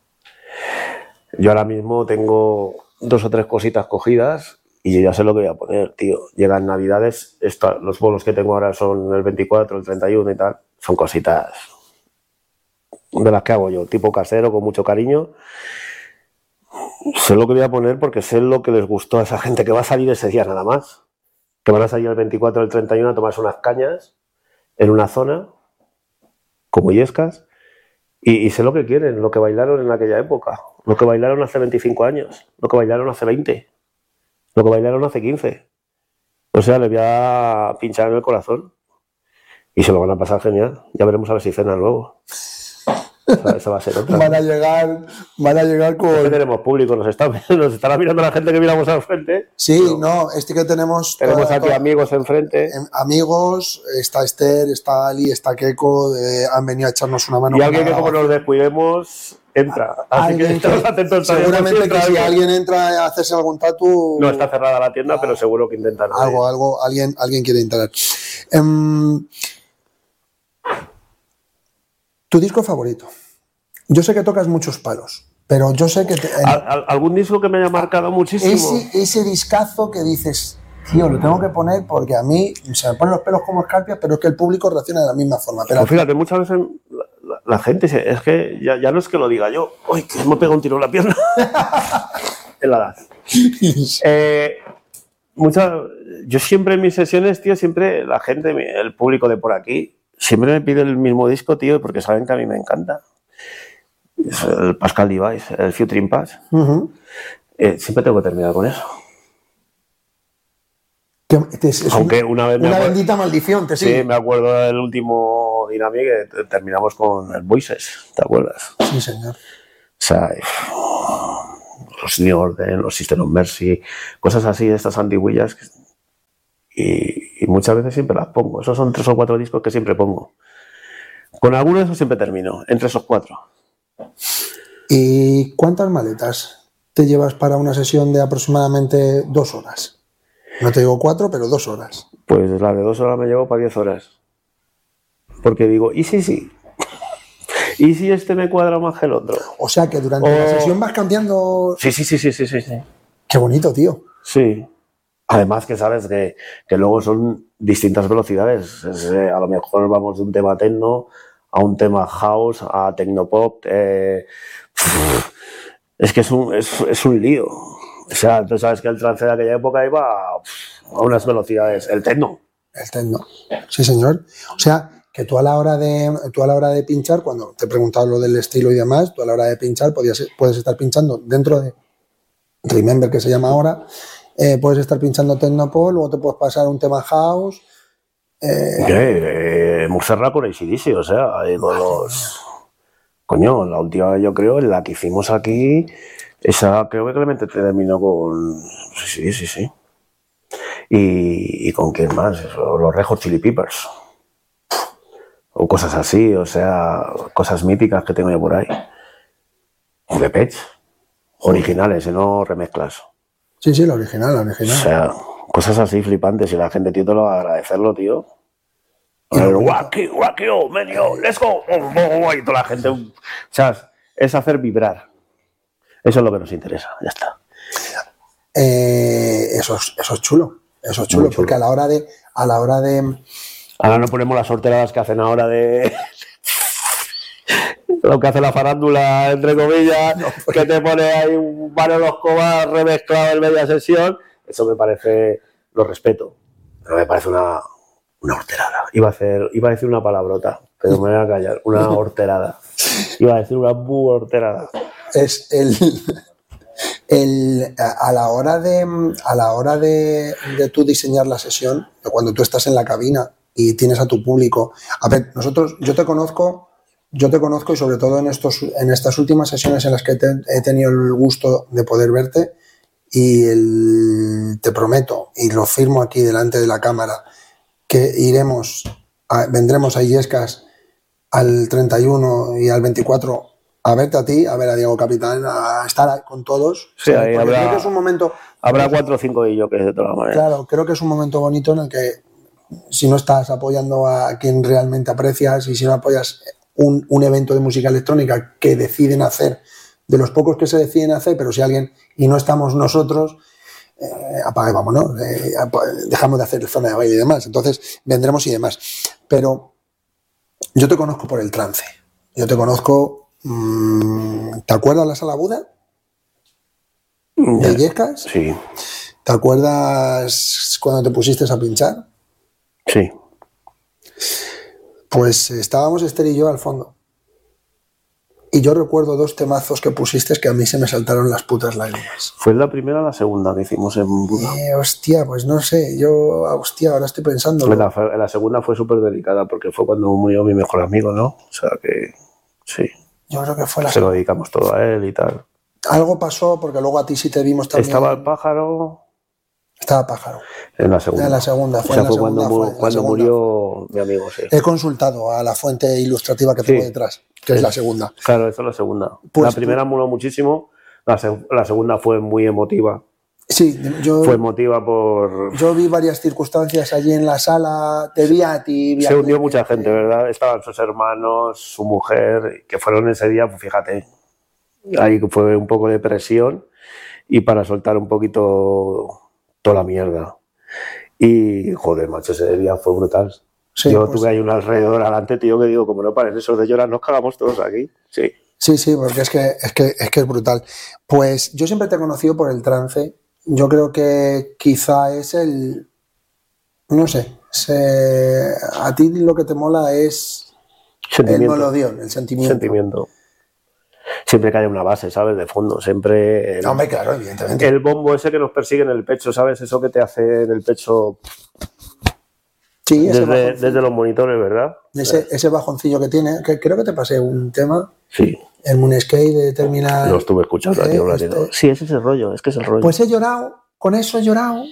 Yo ahora mismo tengo dos o tres cositas cogidas y ya sé lo que voy a poner, tío. Llegan Navidades, los bolos que tengo ahora son el 24, el 31 y tal. Son cositas de las que hago yo, tipo casero, con mucho cariño. Sé lo que voy a poner porque sé lo que les gustó a esa gente que va a salir ese día nada más. Que van a salir el 24 o el 31 a tomarse unas cañas en una zona, como Yescas, y, sé lo que quieren, lo que bailaron en aquella época, lo que bailaron hace 25 años, lo que bailaron hace 20, lo que bailaron hace 15. O sea, les voy a pinchar en el corazón y se lo van a pasar genial. Ya veremos a ver si cenan luego. Esa, va a ser otra. Van a llegar, van a llegar Es que con... tenemos público, nos, está, nos estará mirando la gente que miramos al frente. Sí, no, este que tenemos... Tenemos toda- aquí toda- amigos enfrente. em, amigos, está Esther, está Ali, está Keiko, han venido a echarnos una mano. Y alguien que como nos descuidemos, entra. Así que estamos atentos seguramente que si alguien. entra a hacerse algún tatu, No está cerrada la tienda, pero seguro que intentan. algo, algo, alguien, alguien quiere entrar. Em, tu disco favorito. Yo sé que tocas muchos palos, pero yo sé que te- en- Al- al- ¿Algún disco que me haya marcado muchísimo? ese, ese discazo que dices, tío, lo tengo que poner porque a mí se me ponen los pelos como escarpias, pero es que el público reacciona de la misma forma. Pero Pues fíjate, muchas veces la, la- la gente, se- es que ya, ya no es que lo diga yo, uy, que me pega un tiro en la pierna. en la edad. Eh, muchas, yo siempre en mis sesiones, tío, siempre la gente, el público de por aquí, siempre me pide el mismo disco, tío, porque saben que a mí me encanta. Es el Pascal Device, el Futuring. Ujú. Eh, siempre tengo que terminar con eso. Es Aunque una, vez una bendita maldición, te Sí, sigue. me acuerdo del último Dynamic que te- terminamos con el Voices, ¿te acuerdas? Sí, señor. O sea, los New Order, los System of Mercy, cosas así, estas antiguillas. Y, y muchas veces siempre las pongo. Esos son tres o cuatro discos que siempre pongo. Con alguno de esos siempre termino, entre esos cuatro. ¿Y cuántas maletas te llevas para una sesión de aproximadamente dos horas? No te digo cuatro, pero dos horas. Pues la de dos horas me llevo para diez horas. Porque digo, ¿y si sí? ¿Y si este me cuadra más que el otro? O sea que durante la sesión vas cambiando. Sí, sí, sí, sí, sí, sí. sí. Qué bonito, tío. Sí. Además que sabes que, que luego son distintas velocidades. Es, eh, a lo mejor vamos de un tema techno a un tema house, a tecnopop. eh, es que es un, es, es un lío. O sea, tú sabes que el trance de aquella época iba a, unas velocidades. El techno. El techno. Sí, señor. O sea, que tú a la hora de tú a la hora de pinchar, cuando te he preguntado lo del estilo y demás, tú a la hora de pinchar podías, puedes estar pinchando dentro de Remember, que se llama ahora, eh, puedes estar pinchando Tecnopol, luego te puedes pasar un tema house. Eh, ¿Qué? Eh, Montserrat con ACDC, o sea, ahí con los. Coño, la última yo creo, la que hicimos aquí, esa creo que Clemente terminó con. Sí, sí, sí. Y, y con quién más, Eso, los Red Hot Chili Peppers. O cosas así, o sea, cosas míticas que tengo yo por ahí. O de Pech. Originales, y no remezclas. sí, sí, la original, la O original. sea, cosas así flipantes y la gente, tío, te lo va a agradecerlo, tío. El wacky, wacky, oh, yo, let's go. Oh, oh, oh, y toda la gente, sea, es hacer vibrar. Eso es lo que nos interesa, ya está. Eh, eso, es, eso es chulo. Eso es chulo, porque a la hora de, a la hora de, Ahora no ponemos las sorteradas que hacen ahora de. Lo que hace la farándula, entre comillas, que te pone ahí un Manolo Escobar remezclado en media sesión. Eso me parece. Lo respeto. Pero me parece una, una horterada. Iba a, hacer, iba a decir una palabrota, pero me voy a callar. Una horterada. Iba a decir una horterada. es el, el a la hora de a la hora de, de tú diseñar la sesión, cuando tú estás en la cabina y tienes a tu público. A ver, nosotros, yo te conozco, yo te conozco y sobre todo en estos, en estas últimas sesiones en las que te- he tenido el gusto de poder verte y el- te prometo y lo firmo aquí delante de la cámara que iremos, a- vendremos a Illescas al 31 y al 24 a verte a ti, a ver a Diego Capitán, a estar con todos. Sí, ahí habrá- creo que es un momento, Habrá cuatro o cinco y yo que de todas maneras. claro, creo que es un momento bonito en el que si no estás apoyando a quien realmente aprecias y si no apoyas un, un evento de música electrónica que deciden hacer, de los pocos que se deciden hacer, pero si alguien y no estamos nosotros, eh, apaga y vámonos, eh, dejamos de hacer zona de baile y demás. Entonces vendremos y demás. Pero yo te conozco por el trance. Yo te conozco. mm, ¿Te acuerdas la sala Buda? ¿De Illescas? Sí, ¿Te acuerdas cuando te pusiste a pinchar? sí. Pues estábamos Esther y yo al fondo. Y yo recuerdo dos temazos que pusiste que a mí se me saltaron las putas lágrimas. Fue la primera o la segunda que hicimos en Buda. Eh, hostia, pues no sé, yo, hostia, ahora estoy pensando. La, la segunda fue súper delicada porque fue cuando murió mi mejor amigo, ¿no? O sea que sí, Yo creo que fue la se lo dedicamos todo a él y tal. Algo pasó porque luego a ti sí te vimos también. Estaba el pájaro Estaba pájaro. en la segunda. En la segunda, fue o sea, en la fue segunda, cuando, fue segunda. murió mi amigo, sí. He consultado a la fuente ilustrativa que Sí. tengo detrás, que es la segunda. Claro, eso es la segunda. Pues la primera moló muchísimo, la, seg- la segunda fue muy emotiva. Sí, yo, Fue emotiva por... yo vi varias circunstancias allí en la sala, te vi a ti. vi Se unió mucha gente, ¿verdad? Estaban sus hermanos, su mujer, que fueron ese día, pues fíjate, ahí fue un poco de presión y para soltar un poquito toda la mierda. Y, joder, macho, ese día fue brutal. Sí, Yo pues- tuve ahí un alrededor adelante, tío, que digo, como no paren esos de llorar, nos cagamos todos aquí. Sí. Sí, sí, porque es que, es que es que es brutal. Pues yo siempre te he conocido por el trance. Yo creo que quizá es el. No sé. se- a ti lo que te mola es el melodión, el sentimiento. Sentimiento. Siempre que haya una base, ¿sabes? De fondo, siempre... el- No, hombre, claro, evidentemente. el bombo ese que nos persigue en el pecho, ¿sabes? Eso que te hace en el pecho sí, ese, desde, desde los monitores, ¿verdad? ese, ese bajoncillo que tiene. Que creo que te pasé un tema, Sí, el Moonscape de terminar. lo estuve escuchando Eh, ratito. este- Sí, ese es el rollo, es que es el rollo. Pues he llorado, con eso he llorado.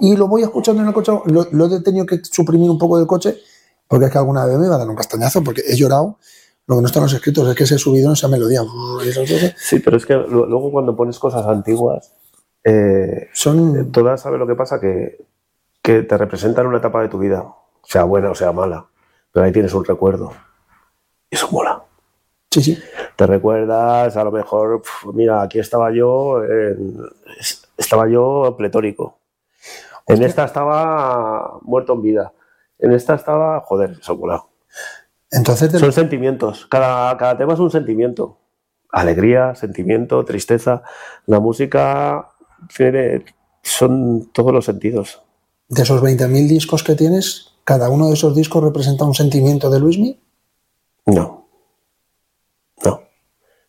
Y lo voy escuchando en el coche. Lo, lo he tenido que suprimir un poco del coche, porque es que alguna vez me iba a dar un castañazo, porque he llorado. Lo que no están los escritos es que ese subido esa melodía. Sí, pero es que luego cuando pones cosas antiguas, eh, Son. todas, ¿sabes lo que pasa? Que, que te representan una etapa de tu vida, sea buena o sea mala, pero ahí tienes un recuerdo. Y eso mola. Sí, sí. Te recuerdas, a lo mejor, pf, mira, aquí estaba yo, en- estaba yo pletórico. En esta estaba muerto en vida. En esta estaba, joder, eso mola. Entonces, Son sentimientos. Cada, cada tema es un sentimiento. Alegría, sentimiento, tristeza. La música tiene, son todos los sentidos. de esos 20.000 discos que tienes, cada uno de esos discos representa un sentimiento de Luismi. No. No.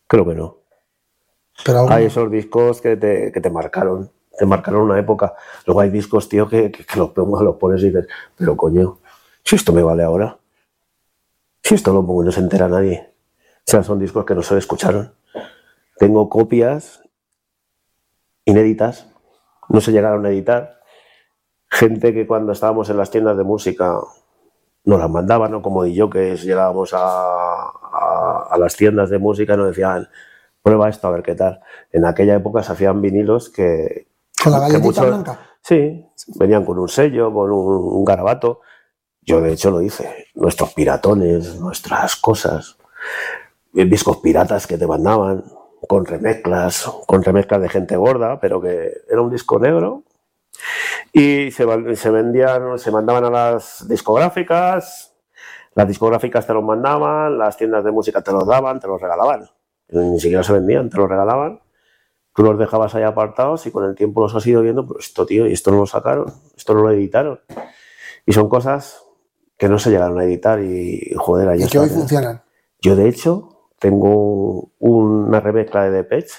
Creo que no. Pero algo- Hay esos discos que te, que te marcaron. Te marcaron una época. Luego hay discos, tío, que, que, que los, los pones y dices, pero coño, si esto me vale ahora. Si esto lo pongo y no se entera nadie. O sea, son discos que no se escucharon. Tengo copias inéditas, no se llegaron a editar. Gente que cuando estábamos en las tiendas de música nos las mandaban, ¿no? Como yo que llegábamos a, a- a las tiendas de música y nos decían, prueba esto a ver qué tal. En aquella época se hacían vinilos que... con la galletita muchos- blanca. Sí, venían con un sello, con un, un garabato. Yo de hecho lo hice. Nuestros piratones, nuestras cosas. eh, Discos piratas que te mandaban, con remezclas, con remezclas de gente gorda, pero que era un disco negro Y se, vendían, se mandaban a las discográficas, las discográficas te los mandaban, las tiendas de música te los daban, te los regalaban. Ni siquiera se vendían, te los regalaban. Tú los dejabas ahí apartados y con el tiempo los has ido viendo, pero esto, tío, y esto no lo sacaron, esto no lo editaron. Y son cosas que no se llegaron a editar y, joder, ahí Y que hoy funcionan. Yo, de hecho, tengo una remezcla de Depeche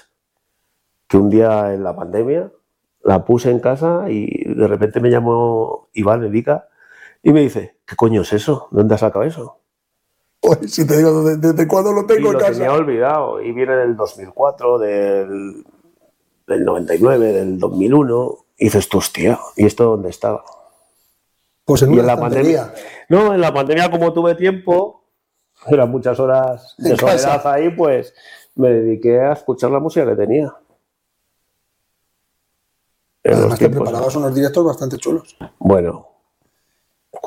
que un día en la pandemia la puse en casa y de repente me llamó Iván Edica y me dice, ¿qué coño es eso? ¿Dónde has sacado eso? Pues si te digo, ¿desde, desde cuándo lo Y tengo en lo casa? tenía olvidado y viene del 2004, del, del 99, del 2001 y dices, tú, hostia, ¿y esto dónde estaba? Pues en Y en la pandemia. No, en la pandemia, como tuve tiempo, eran muchas horas de casa. soledad ahí, pues me dediqué a escuchar la música que tenía. En Además te preparabas unos directos bastante chulos. Bueno,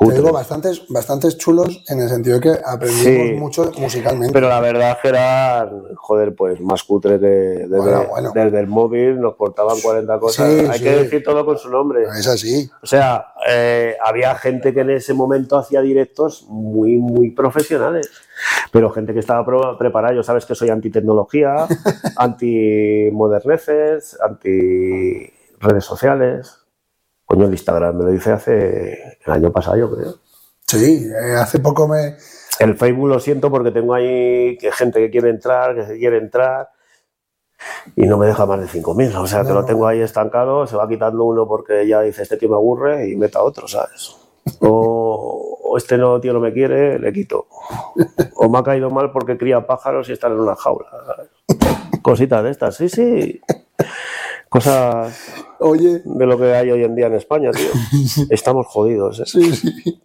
Te digo bastantes, bastantes chulos en el sentido de que aprendimos Sí. mucho musicalmente. Pero la verdad que eran, joder, pues más cutre que desde, Bueno, bueno. desde el móvil nos cortaban 40 cosas. Sí, Hay sí. que decir todo con su nombre. Es así. O sea, eh, había gente que en ese momento hacía directos muy, muy profesionales, pero gente que estaba preparada. Yo sabes que soy anti-tecnología, anti-moderneces, anti-redes sociales. Coño, el Instagram me lo hice hace el año pasado, yo creo. Sí, eh, hace poco me. El Facebook lo siento porque tengo ahí que gente que quiere entrar, que se quiere entrar y no me deja más de 5.000. O sea, que No, lo no. tengo ahí estancado, se va quitando uno porque ya dice este tío me aburre y meta otro, ¿sabes? O, o este no, tío no me quiere, le quito. O me ha caído mal porque cría pájaros y están en una jaula. ¿sabes? Cositas de estas, sí, sí. Cosas Oye, de lo que hay hoy en día en España, tío. Estamos jodidos, ¿eh? sí, sí.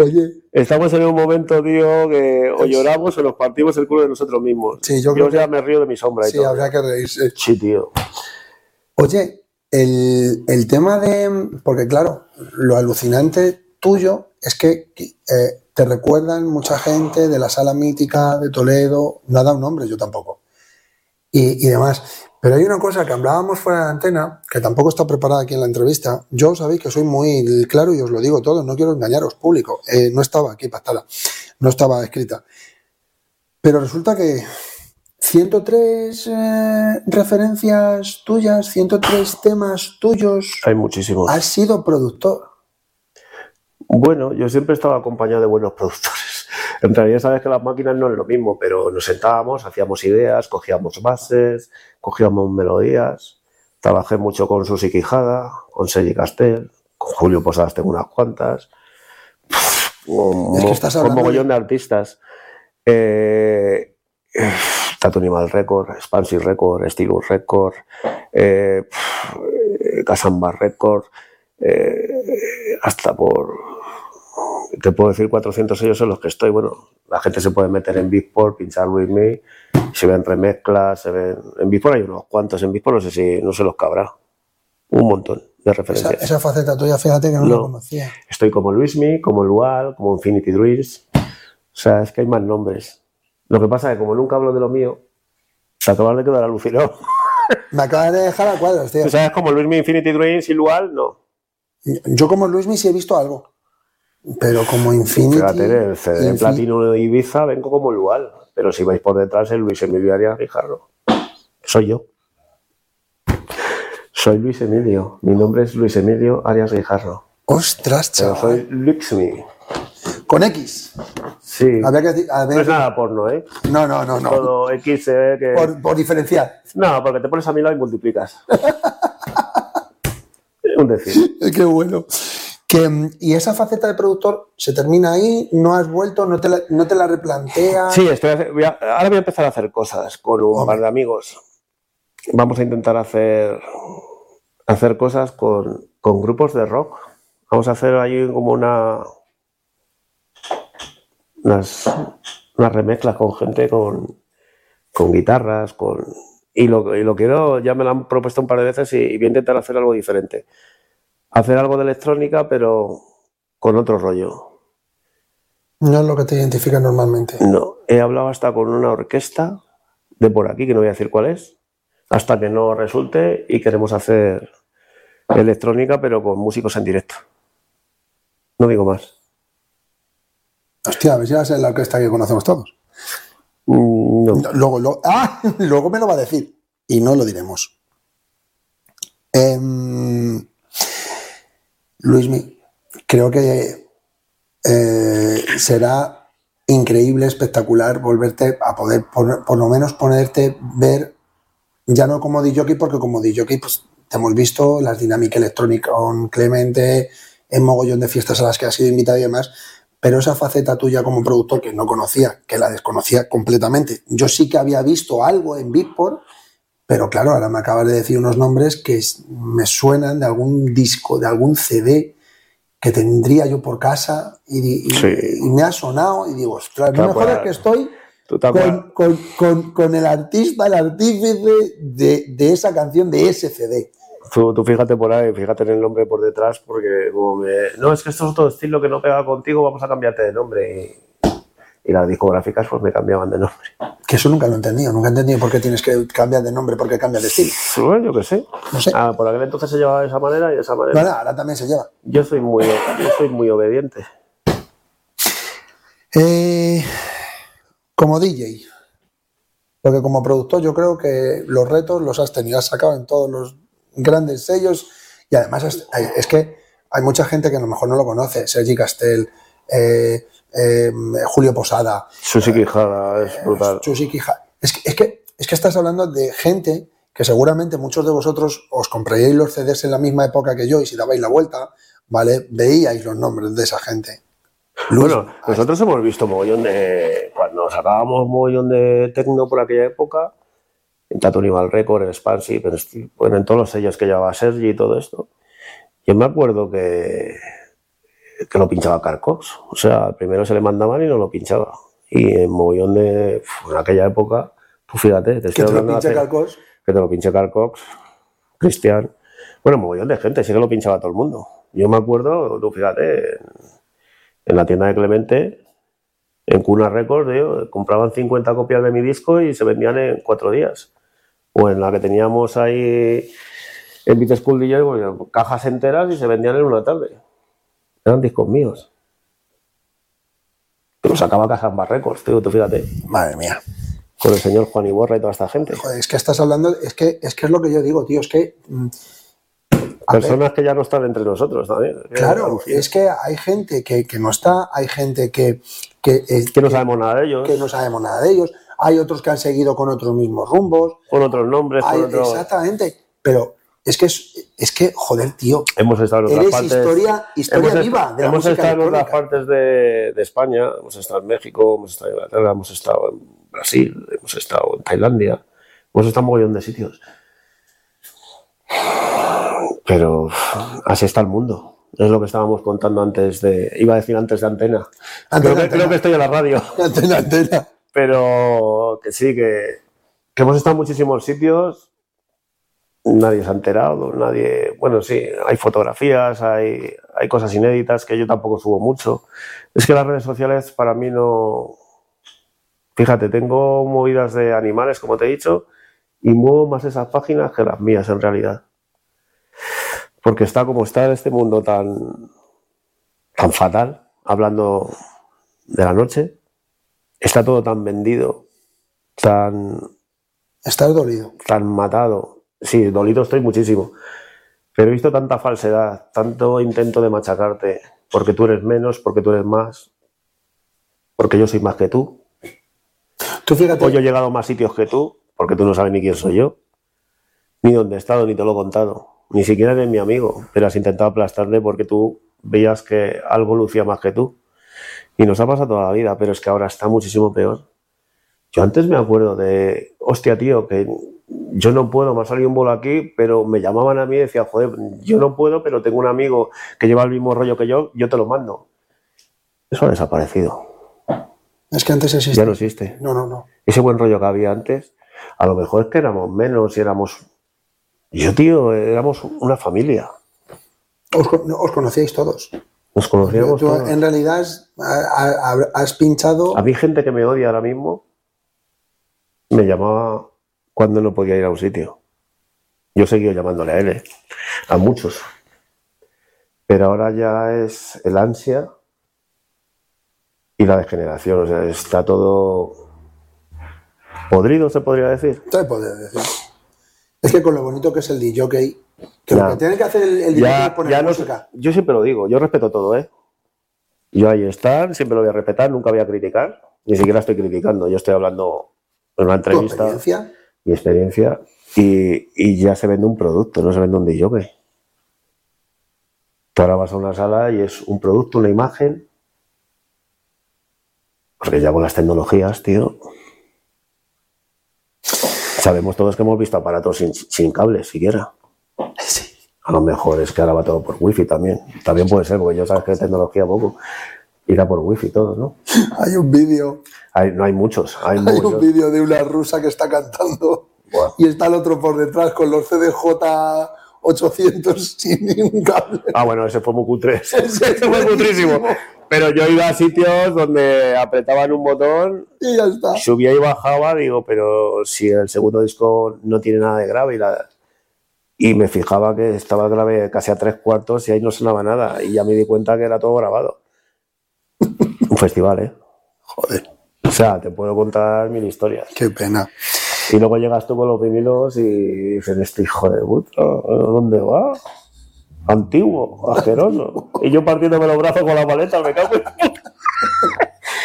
Oye, Estamos en un momento, tío, que o lloramos o nos partimos el culo de nosotros mismos. Sí, yo creo ya me río de mi sombra y sí, todo. habría que reírse. Sí, tío. Oye, el, el tema de. Porque, claro, lo alucinante tuyo es que eh, te recuerdan mucha gente de la sala mítica de Toledo, no ha dado nombre, yo tampoco, y, y demás. Pero hay una cosa que hablábamos fuera de la antena, que tampoco está preparada aquí en la entrevista. Yo sabéis que soy muy claro y os lo digo todo, no quiero engañaros, público. Eh, no estaba aquí pactada, no estaba escrita. Pero resulta que 103 eh, referencias tuyas, 103 temas tuyos, Hay muchísimos. has sido productor. Bueno, yo siempre estaba acompañado de buenos productores. En realidad sabes que las máquinas no es lo mismo, pero nos sentábamos, hacíamos ideas, cogíamos bases, cogíamos melodías. Trabajé mucho con Susi Quijada, con Sergi Castel, con Julio Posadas tengo unas cuantas. Con, Es que estás con mogollón de artistas. Eh, Tattoo Animal Record, Expansive Record, Stylus Record, eh, eh, Casamba Record, eh, hasta por, te puedo decir 400 sellos en los que estoy. Bueno, la gente se puede meter en Beatport, pinchar With Me, se ven remezclas, se ven... En Beatport hay unos cuantos, en Beatport no sé si no se los cabrá. Un montón de Esa, referencias. esa faceta tuya, fíjate que no, la No. conocía. Estoy como Luismi, como Lual, como Infinity Dreams. O sea, es que hay más nombres. Lo que pasa es que como nunca hablo de lo mío, te acabas de quedar alucinado. Me acabas de dejar a cuadros, tío. ¿Tú sabes como Luismi, Infinity Dreams y Lual? No. Yo como Luismi sí he visto algo. Pero como Infinity... Fíjate, en el CD de Infi- Platino de Ibiza vengo como Lual. Pero si vais por detrás es Luis Emilio Arias Guijarro. Soy yo. Soy Luis Emilio. Mi nombre es Luis Emilio Arias Guijarro. Ostras, Pero chaval. soy Luxmi. Con X. Sí. Había que No es nada porno, ¿eh? no, no, no, no. Todo X se ve que... Por, por diferenciar. No, porque te pones a mi lado y multiplicas. Un decir. Qué bueno. Que, y esa faceta de productor se termina ahí, no has vuelto, no te la, no te la replanteas. Sí, estoy voy a- ahora voy a empezar a hacer cosas con un par de amigos. Vamos a intentar hacer, hacer cosas con, con grupos de rock. Vamos a hacer ahí como una unas, unas remezclas con gente con, con guitarras, con y lo, y lo quiero, ya me lo han propuesto un par de veces y, y voy a intentar hacer algo diferente. Hacer algo de electrónica, pero con otro rollo. No es lo que te identifica normalmente. No, he hablado hasta con una orquesta de por aquí, que no voy a decir cuál es, hasta que no resulte y queremos hacer electrónica, pero con músicos en directo. No digo más. Hostia, a ver si va a ser la orquesta que conocemos todos. Mm, no. Luego, lo- ¡Ah! luego me lo va a decir. Y no lo diremos. Em, Luismi, creo que eh, será increíble, espectacular volverte a poder, por, por lo menos ponerte, ver, ya no como DJ, porque como DJ, pues te hemos visto las dinámicas electrónicas con Clemente, en mogollón de fiestas a las que has sido invitado y demás, pero esa faceta tuya como productor que no conocía, que la desconocía completamente. Yo sí que había visto algo en Beatport, pero claro, ahora me acabas de decir unos nombres que es- me suenan de algún disco, de algún CD que tendría yo por casa y, di- y- Sí. y me ha sonado y digo, ostras, Te no me jodas acuerdas- que estoy con- con- con el artista, el artífice de, de esa canción, de ese CD. Tú, tú fíjate por ahí, fíjate en el nombre por detrás, porque como me... No, es que esto es otro estilo que no pega contigo, vamos a cambiarte de nombre. Y, las discográficas pues me cambiaban de nombre. Que eso nunca lo he entendido, nunca he entendido por qué tienes que cambiar de nombre, por qué cambias de estilo. Bueno, yo qué sé. No sé. Ah, por aquel entonces se llevaba de esa manera y de esa manera. Bueno, ahora también se lleva. Yo soy muy, yo soy muy obediente. Eh, como DJ, porque como productor yo creo que los retos los has tenido, has sacado en todos los grandes sellos y además es que hay mucha gente que a lo mejor no lo conoce, Sergi Castel, eh, eh, Julio Posada, Susi Quijada es brutal. Chusi Quija. Es que, es, que, es que estás hablando de gente que seguramente muchos de vosotros os compraríais los CDs en la misma época que yo y si dabais la vuelta, ¿vale? Veíais los nombres de esa gente. Bueno, nosotros hemos visto mogollón de. Cuando sacábamos mogollón de tecno por aquella época, en Tattoo Animal Record, en Expansive, en, bueno, en todos los sellos que llevaba Sergi y todo esto, yo me acuerdo que, que lo pinchaba Carcox. O sea, primero se le mandaban y no lo pinchaba. Y en mogollón de. En aquella época, pues fíjate, te que estoy te lo pinche Calcos. que te lo pinche Carl Cox, Cristian, bueno, mogollón de gente, sí que lo pinchaba todo el mundo. Yo me acuerdo, tú fíjate, en, en la tienda de Clemente, en Cuna Records, compraban 50 copias de mi disco y se vendían en cuatro días. O en la que teníamos ahí en Beat School DJ, cajas enteras y se vendían en una tarde. Eran discos míos. Los sacaba Cajas Bar Records, tío, tú fíjate, Madre mía. con el señor Juan Iborra y toda esta gente. Joder, es que estás hablando, es que, es que es lo que yo digo, tío, es que. mm, ver, Personas que ya no están entre nosotros también. claro, es que hay gente que, que no está, hay gente que, que, eh, que no sabemos nada de ellos, que no sabemos nada de ellos, hay otros que han seguido con otros mismos rumbos, con otros nombres, hay- con otros... exactamente, pero es que, es, es que, joder, tío, Hemos estado en otras eres partes... historia, historia hemos viva de la hemos música estado en otras partes de, de España, hemos estado en México, hemos estado en Inglaterra, hemos estado en Brasil, hemos estado en Tailandia, hemos estado en un mogollón de sitios. Pero así está el mundo. Es lo que estábamos contando antes de... Iba a decir antes de antena. Antena, creo, que, antena. creo que estoy en la radio. Antena, antena. Pero que sí, que, que hemos estado en muchísimos sitios. Nadie se ha enterado, nadie. Bueno, sí, hay fotografías, hay, hay cosas inéditas que yo tampoco subo mucho. Es que las redes sociales para mí no. Fíjate, tengo movidas de animales, como te he dicho, y muevo más esas páginas que las mías en realidad. Porque está como está este mundo tan, tan fatal, hablando de la noche, está todo tan vendido, tan, Estás dolido. tan matado. Sí, dolido estoy muchísimo. Pero he visto tanta falsedad, tanto intento de machacarte, porque tú eres menos, porque tú eres más, porque yo soy más que tú, Tú fíjate, o yo he llegado a más sitios que tú, porque tú no sabes ni quién soy yo, ni dónde he estado, ni te lo he contado. Ni siquiera eres mi amigo, pero has intentado aplastarle porque tú veías que algo lucía más que tú. Y nos ha pasado toda la vida, pero es que ahora está muchísimo peor. Yo antes me acuerdo de, hostia, tío, que yo no puedo, me ha salido un bolo aquí, pero me llamaban a mí y decían, joder, yo no puedo, pero tengo un amigo que lleva el mismo rollo que yo, yo te lo mando. Eso ha desaparecido, es que antes existía. ya no existe. No, no, no. Ese buen rollo que había antes, a lo mejor es que éramos menos y éramos... Yo, tío, éramos una familia. Os, os conocíais todos. Nos conocíamos Tú, todos. en realidad has, ha- ha- has pinchado. A mí gente que me odia ahora mismo me llamaba cuando no podía ir a un sitio. Yo he seguido llamándole a él, ¿eh? a muchos. Pero ahora ya es el ansia y la degeneración. O sea, está todo podrido, se podría decir. Te podría decir. Es que con lo bonito que es el DJ, que lo que tiene que hacer el, el DJ es poner ya no- música. yo siempre lo digo, yo respeto todo, ¿eh? Yo ahí estar, siempre lo voy a respetar, nunca voy a criticar, ni siquiera estoy criticando, yo estoy hablando en una Tu entrevista, experiencia. Mi experiencia, y, y ya se vende un producto, no se vende un DJ. Tú ahora vas a una sala y es un producto, una imagen, porque ya con las tecnologías, tío, sabemos todos que hemos visto aparatos sin, sin cables siquiera. A lo mejor es que ahora va todo por wifi también. También puede ser, porque yo sabes que tecnología poco. Irá por wifi todo, ¿no? Hay un vídeo, Hay- no hay muchos, hay, hay un vídeo de una rusa que está cantando Buah. y está el otro por detrás con los CDJ 800 sin ningún cable. Ah, bueno, ese fue muy cutre. Ese Ese es fue cutrísimo. Pero yo iba a sitios donde apretaban un botón, Y ya está. subía y bajaba, digo, pero si el segundo disco no tiene nada de grave y, la- y me fijaba que estaba grave casi a tres cuartos y ahí no sonaba nada y ya me di cuenta que era todo grabado. Festival, ¿eh? Joder, O sea, te puedo contar mil historias. qué pena. Y luego llegas tú con los vinilos y dices, este hijo de puta, ¿dónde va? Antiguo, asqueroso. Y yo partiéndome los brazos con la maleta, me cago en...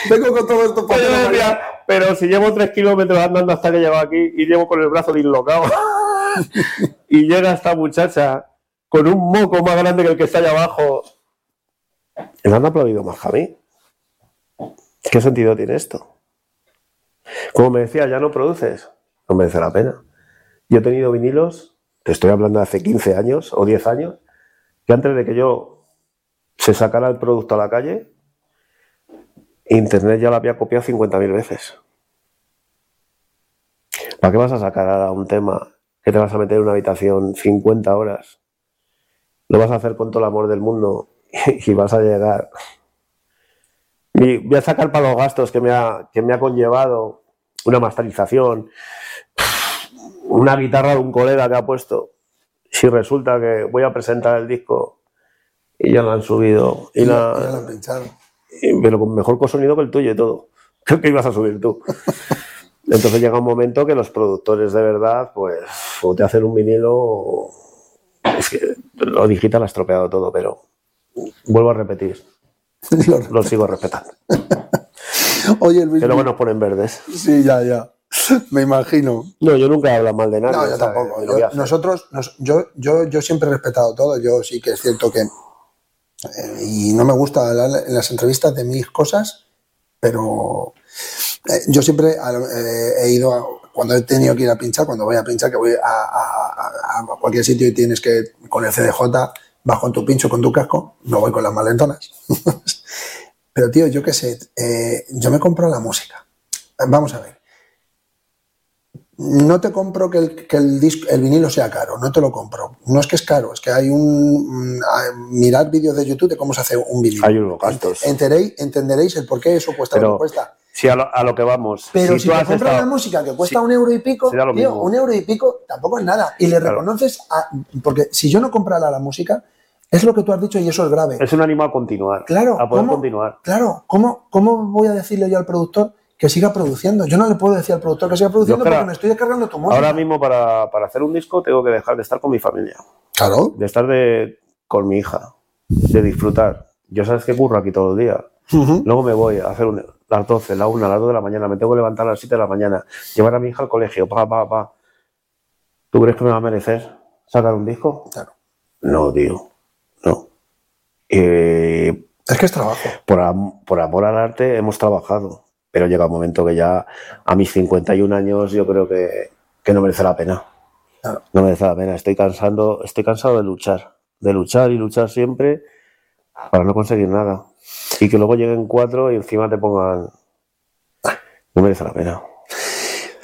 Vengo con todo esto para Pero, decía, pero si llevo tres kilómetros andando hasta que llego aquí y llevo con el brazo dislocado y llega esta muchacha con un moco más grande que el que está allá abajo, me han aplaudido más que a mí. ¿Qué sentido tiene esto? Como me decía, ya no produces, no merece la pena. Yo he tenido vinilos, te estoy hablando de hace 15 años o 10 años, que antes de que yo se sacara el producto a la calle, Internet ya lo había copiado 50.000 veces. ¿Para qué vas a sacar ahora un tema que te vas a meter en una habitación 50 horas? Lo vas a hacer con todo el amor del mundo y vas a llegar. Voy a sacar para los gastos que me ha, que me ha conllevado una masterización, una guitarra de un colega que ha puesto. Si resulta que voy a presentar el disco y ya lo han subido y Y la- ya la han pinchado. y- pero con mejor sonido que el tuyo y todo. Creo que ibas a subir tú. Entonces llega un momento que los productores de verdad, pues, o te hacen un vinilo, o- es que lo digital ha estropeado todo, pero vuelvo a repetir, Lo- lo sigo respetando. Oye, Luis. Que luego nos ponen verdes. Sí, ya, ya. Me imagino. No, yo nunca hablo mal de nadie. No, yo tampoco. Yo- nosotros, nos- yo, yo, yo siempre he respetado todo. Yo sí que es cierto que. eh, y no me gusta hablar en las entrevistas de mis cosas, pero eh, yo siempre eh, he ido, a- cuando he tenido que ir a pinchar, cuando voy a pinchar, que voy a, a- a- a cualquier sitio y tienes que, con el CDJ, vas con tu pincho, con tu casco, no voy con las malentonas. pero tío, yo qué sé, eh, yo me compro la música. Vamos a ver. No te compro que el, que el, disco, el vinilo sea caro, no te lo compro. No es que es caro, es que hay un... mm, Mirad vídeos de YouTube de cómo se hace un vinilo. Hay unos gastos. Enteréis, entenderéis el por qué eso cuesta lo Pero que cuesta. Sí, a lo, a lo que vamos. Pero si, tú te has compras estado- la música que cuesta Sí. un euro y pico, tío, un euro y pico tampoco es nada. Y le Claro. reconoces a... Porque si yo no comprara la música, es lo que tú has dicho y eso es grave. Es un ánimo a continuar. Claro, A poder ¿cómo? continuar. Claro, ¿cómo, ¿cómo voy a decirle yo al productor que siga produciendo? Yo no le puedo decir al productor que siga produciendo Yo, porque me estoy descargando tu música. Ahora mismo para, para hacer un disco tengo que dejar de estar con mi familia. Claro. de estar de, con mi hija, de disfrutar. Yo sabes que curro aquí todo el día. Ujú. Luego me voy a hacer un- las 12, la 1, las 2 de la mañana. Me tengo que levantar a las 7 de la mañana. Llevar a mi hija al colegio. Pa, pa, pa. ¿Tú crees que me va a merecer sacar un disco? Claro. No, tío. Eh, Es que es trabajo. por, am- por amor al arte hemos trabajado. Pero llega un momento que ya a mis 51 años yo creo que, que no merece la pena. Claro. No merece la pena. Estoy cansando, estoy cansado de luchar. De luchar y luchar siempre para no conseguir nada. Y que luego lleguen cuatro y encima te pongan. No merece la pena.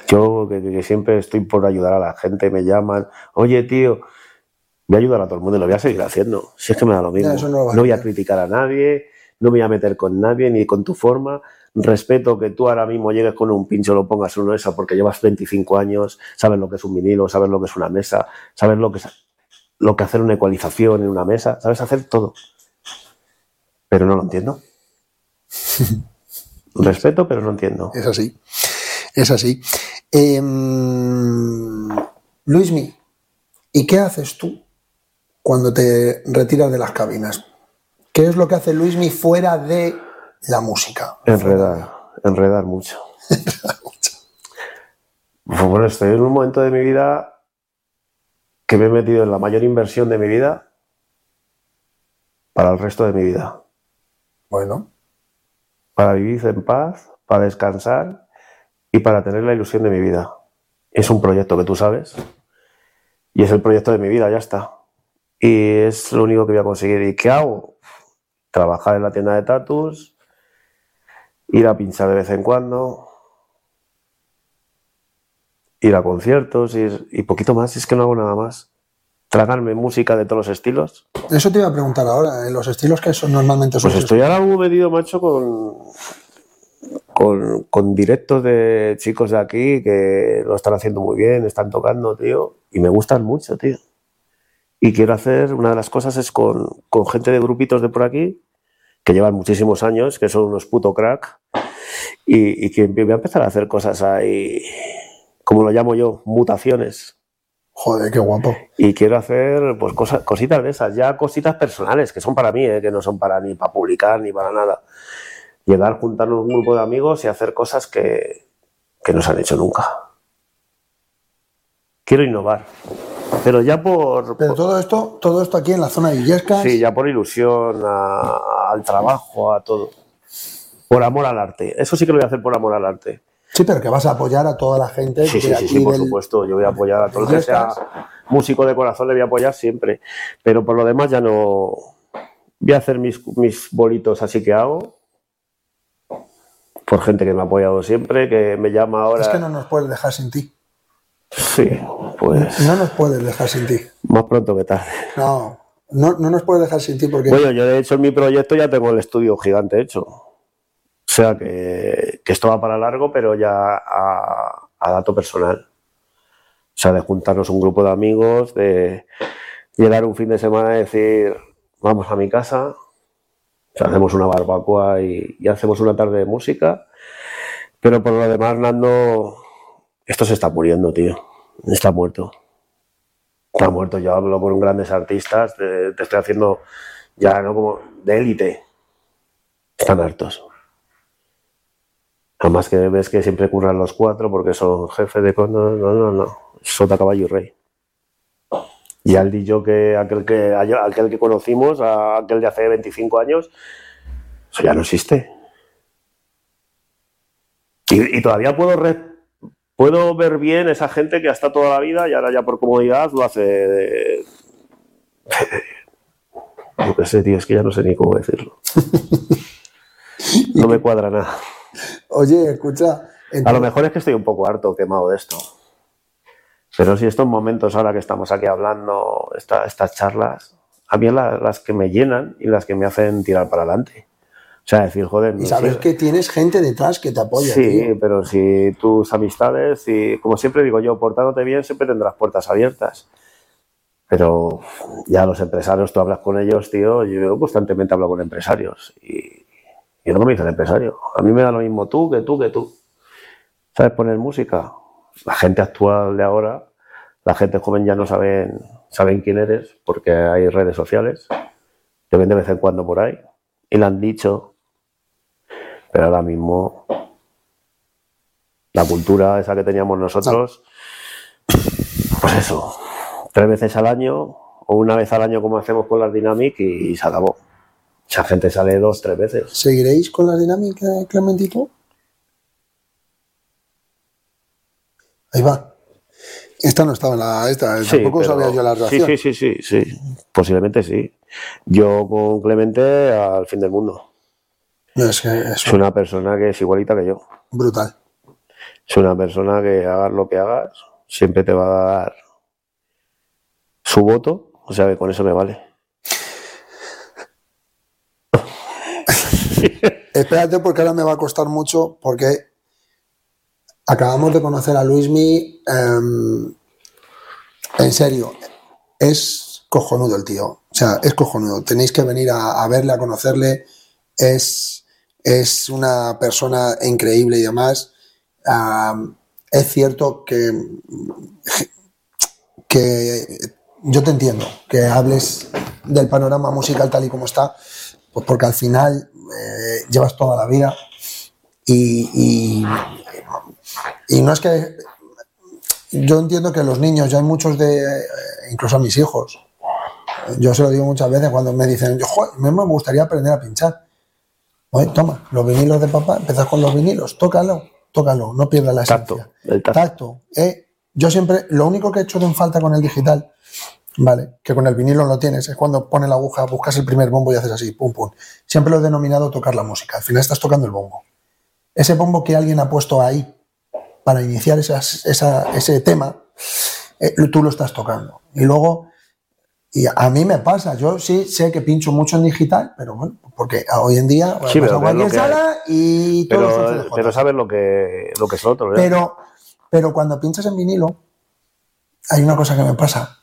Yo que- que siempre estoy por ayudar a la gente, me llaman, oye tío, voy a ayudar a todo el mundo y lo voy a seguir haciendo. Si es que me da lo mismo. no lo voy a criticar a nadie, no me voy a meter con nadie ni con tu forma. Respeto que tú ahora mismo llegues con un pincho, lo pongas en una esa porque llevas 25 años, sabes lo que es un vinilo, sabes lo que es una mesa, sabes lo que es lo que hacer una ecualización en una mesa, sabes hacer todo. Pero no lo entiendo. Respeto, pero no entiendo. Es así. Es así. Em, Luismi, ¿y qué haces tú cuando te retiras de las cabinas? ¿Qué es lo que hace Luismi fuera de la música? Enredar, enredar mucho. Pues bueno, estoy en un momento de mi vida que me he metido en la mayor inversión de mi vida para el resto de mi vida. Bueno, Para vivir en paz, para descansar y para tener la ilusión de mi vida. Es un proyecto que tú sabes y es el proyecto de mi vida, ya está. Y es lo único que voy a conseguir. ¿Y qué hago? Trabajar en la tienda de tatus, ir a pinchar de vez en cuando, ir a conciertos ir- y poquito más, es que no hago nada más. Tragarme música de todos los estilos. eso te iba a preguntar ahora, ¿eh? los estilos que son normalmente Pues son estoy ahora muy metido, macho, con, con, con directos de chicos de aquí que lo están haciendo muy bien, están tocando, tío, y me gustan mucho, tío. Y quiero hacer, una de las cosas es con, con gente de grupitos de por aquí, que llevan muchísimos años, que son unos puto crack, y, y que voy a empezar a hacer cosas ahí, como lo llamo yo, mutaciones. Joder, qué guapo. Y quiero hacer pues cosas, cositas de esas, ya cositas personales, que son para mí, ¿eh? que no son para ni para publicar ni para nada. Llegar, juntarnos un grupo de amigos y hacer cosas que, que no se han hecho nunca. Quiero innovar, pero ya por, Pero todo esto, todo esto aquí en la zona de Illescas, sí, ya por ilusión a- al trabajo, a todo. Por amor al arte. Eso sí que lo voy a hacer por amor al arte. sí, pero que vas a apoyar a toda la gente Sí, sí, sí, aquí sí, por del- supuesto. Yo voy a apoyar a todo el que sea músico de corazón, le voy a apoyar siempre. Pero por lo demás ya no. Voy a hacer mis, mis bolitos así que hago. Por gente que me ha apoyado siempre, que me llama ahora. Es que no nos puedes dejar sin ti. Sí, pues No nos puedes dejar sin ti. más pronto que tarde. No, no, no nos puedes dejar sin ti porque Bueno, yo de hecho en mi proyecto ya tengo el estudio gigante hecho. O sea que, que esto va para largo, pero ya a, a dato personal. O sea, de juntarnos un grupo de amigos, de llegar un fin de semana y decir, vamos a mi casa, o sea, hacemos una barbacoa y, y hacemos una tarde de música. Pero por lo demás, Nando, esto se está muriendo, tío. Está muerto. Está muerto. Yo hablo con grandes artistas, te, estoy haciendo ya no como de élite. Están hartos. Además que ves que siempre curran los cuatro porque son jefes de... No, no, no, no. Sota, caballo y rey. Y al yo que aquel que aquel que conocimos, aquel de hace 25 años, eso ya no existe. Y, todavía puedo puedo ver bien esa gente que hasta toda la vida y ahora ya por comodidad lo hace de, qué sé, tío, es que ya no sé ni cómo decirlo. No me cuadra nada. Oye, escucha, A lo mejor es que estoy un poco harto, quemado de esto. Pero si estos momentos ahora que estamos aquí hablando, esta- estas charlas, a mí la- las que me llenan y las que me hacen tirar para adelante. O sea, decir, joder, y sabes que tienes gente detrás que te apoya. Sí, tío. pero si tus amistades, y como siempre digo yo, portándote bien, siempre tendrás puertas abiertas. Pero ya los empresarios, tú hablas con ellos, tío, yo constantemente hablo con empresarios y yo no me dice el empresario. A mí me da lo mismo tú que tú que tú. ¿Sabes poner música? La gente actual de ahora, la gente joven ya no saben, saben quién eres porque hay redes sociales, te ven de vez en cuando por ahí y le han dicho, pero ahora mismo la cultura esa que teníamos nosotros, pues eso, tres veces al año o una vez al año como hacemos con las Dynamic y se acabó. Esa gente sale dos, tres veces. ¿Seguiréis con la dinámica, Clementito? Ahí va. Esta no estaba en la. Esta, Sí, tampoco pero- sabía yo la sí, relación. sí, sí, sí, sí, posiblemente sí. Yo con Clemente al fin del mundo. Es que es una persona que es igualita que yo. brutal. Es una persona que hagas lo que hagas, siempre te va a dar su voto, o sea que con eso me vale. espérate porque ahora me va a costar mucho porque acabamos de conocer a Luismi. em, en serio, es cojonudo el tío. O sea, es cojonudo. Tenéis que venir a, a verle, a conocerle. Es, es una persona increíble y demás. Es cierto que, que yo te entiendo, que hables del panorama musical tal y como está, pues porque al final eh, llevas toda la vida y, y, no es que yo entiendo que los niños, ya hay muchos de, eh, incluso a mis hijos, yo se lo digo muchas veces cuando me dicen, yo, "Joder, me me gustaría aprender a pinchar. Oye, toma, los vinilos de papá, empiezas con los vinilos, tócalo, tócalo, no pierdas la Tacto, esencia. el tacto. Tacto, eh. Yo siempre, lo único que he hecho en falta con el digital, vale, que con el vinilo lo tienes, es cuando pone la aguja, buscas el primer bombo y haces así, pum, pum. Siempre lo he denominado tocar la música. Al final estás tocando el bombo. Ese bombo que alguien ha puesto ahí para iniciar esas- esa- ese tema, eh, tú lo estás tocando. Y luego, y a mí me pasa, yo sí sé que pincho mucho en digital, pero bueno, porque hoy en día Sí, vas pero cualquier sala y todos son Pero, sabes lo que, lo que es lo otro, ¿eh? Pero, pero cuando pinchas en vinilo, hay una cosa que me pasa.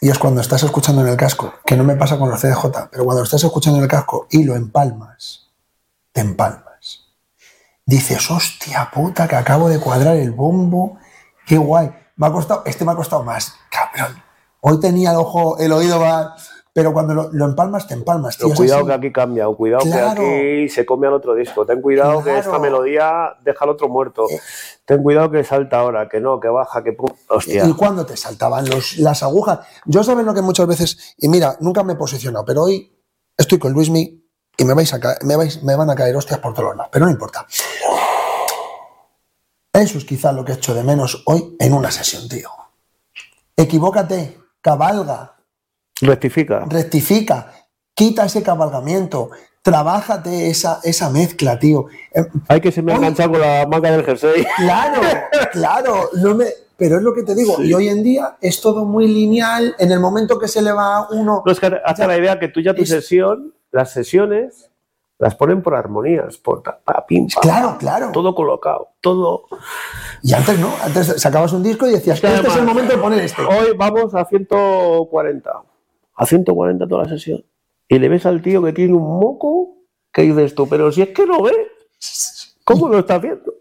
Y es cuando estás escuchando en el casco, que no me pasa con los CDJ, pero cuando estás escuchando en el casco y lo empalmas, te empalmas. Dices, hostia puta, que acabo de cuadrar el bombo, qué guay. Me ha costado, este me ha costado más, cabrón. Hoy tenía el ojo, el oído más, pero cuando lo, lo empalmas, te empalmas, tío. Pero cuidado que aquí cambia, o cuidado Claro. que aquí se come al otro disco. Ten cuidado que esta melodía deja al otro muerto. Eh. Ten cuidado que salta ahora, que no, que baja, que pum. Hostia. ¿Y cuándo te saltaban los, las agujas? Yo saben lo que muchas veces, y mira, nunca me he posicionado, pero hoy estoy con Luismi y me, vais a me, vais, me van a caer hostias por todos lados, pero no importa. Eso es quizá lo que echo de menos hoy en una sesión, tío. Equivócate, cabalga, Rectifica. rectifica, quita ese cabalgamiento, trabájate esa, esa mezcla, tío. Eh, Hay que se me ha enganchado con la manga del jersey. Claro, claro, no me, pero es lo que te digo. Y hoy en día es todo muy lineal. En el momento que se le va a uno. No, es que hace Ya. la idea que tú ya tu Es- sesión, las sesiones, las ponen por armonías, por ta, pa, pim, pa, Claro, claro. Todo colocado, todo. Y antes no, antes sacabas un disco y decías, que este es el momento de poner este. Hoy vamos a 140. A 140 toda la sesión. Y le ves al tío que tiene un moco que dices tú, pero si es que no ve. ¿Cómo lo está haciendo?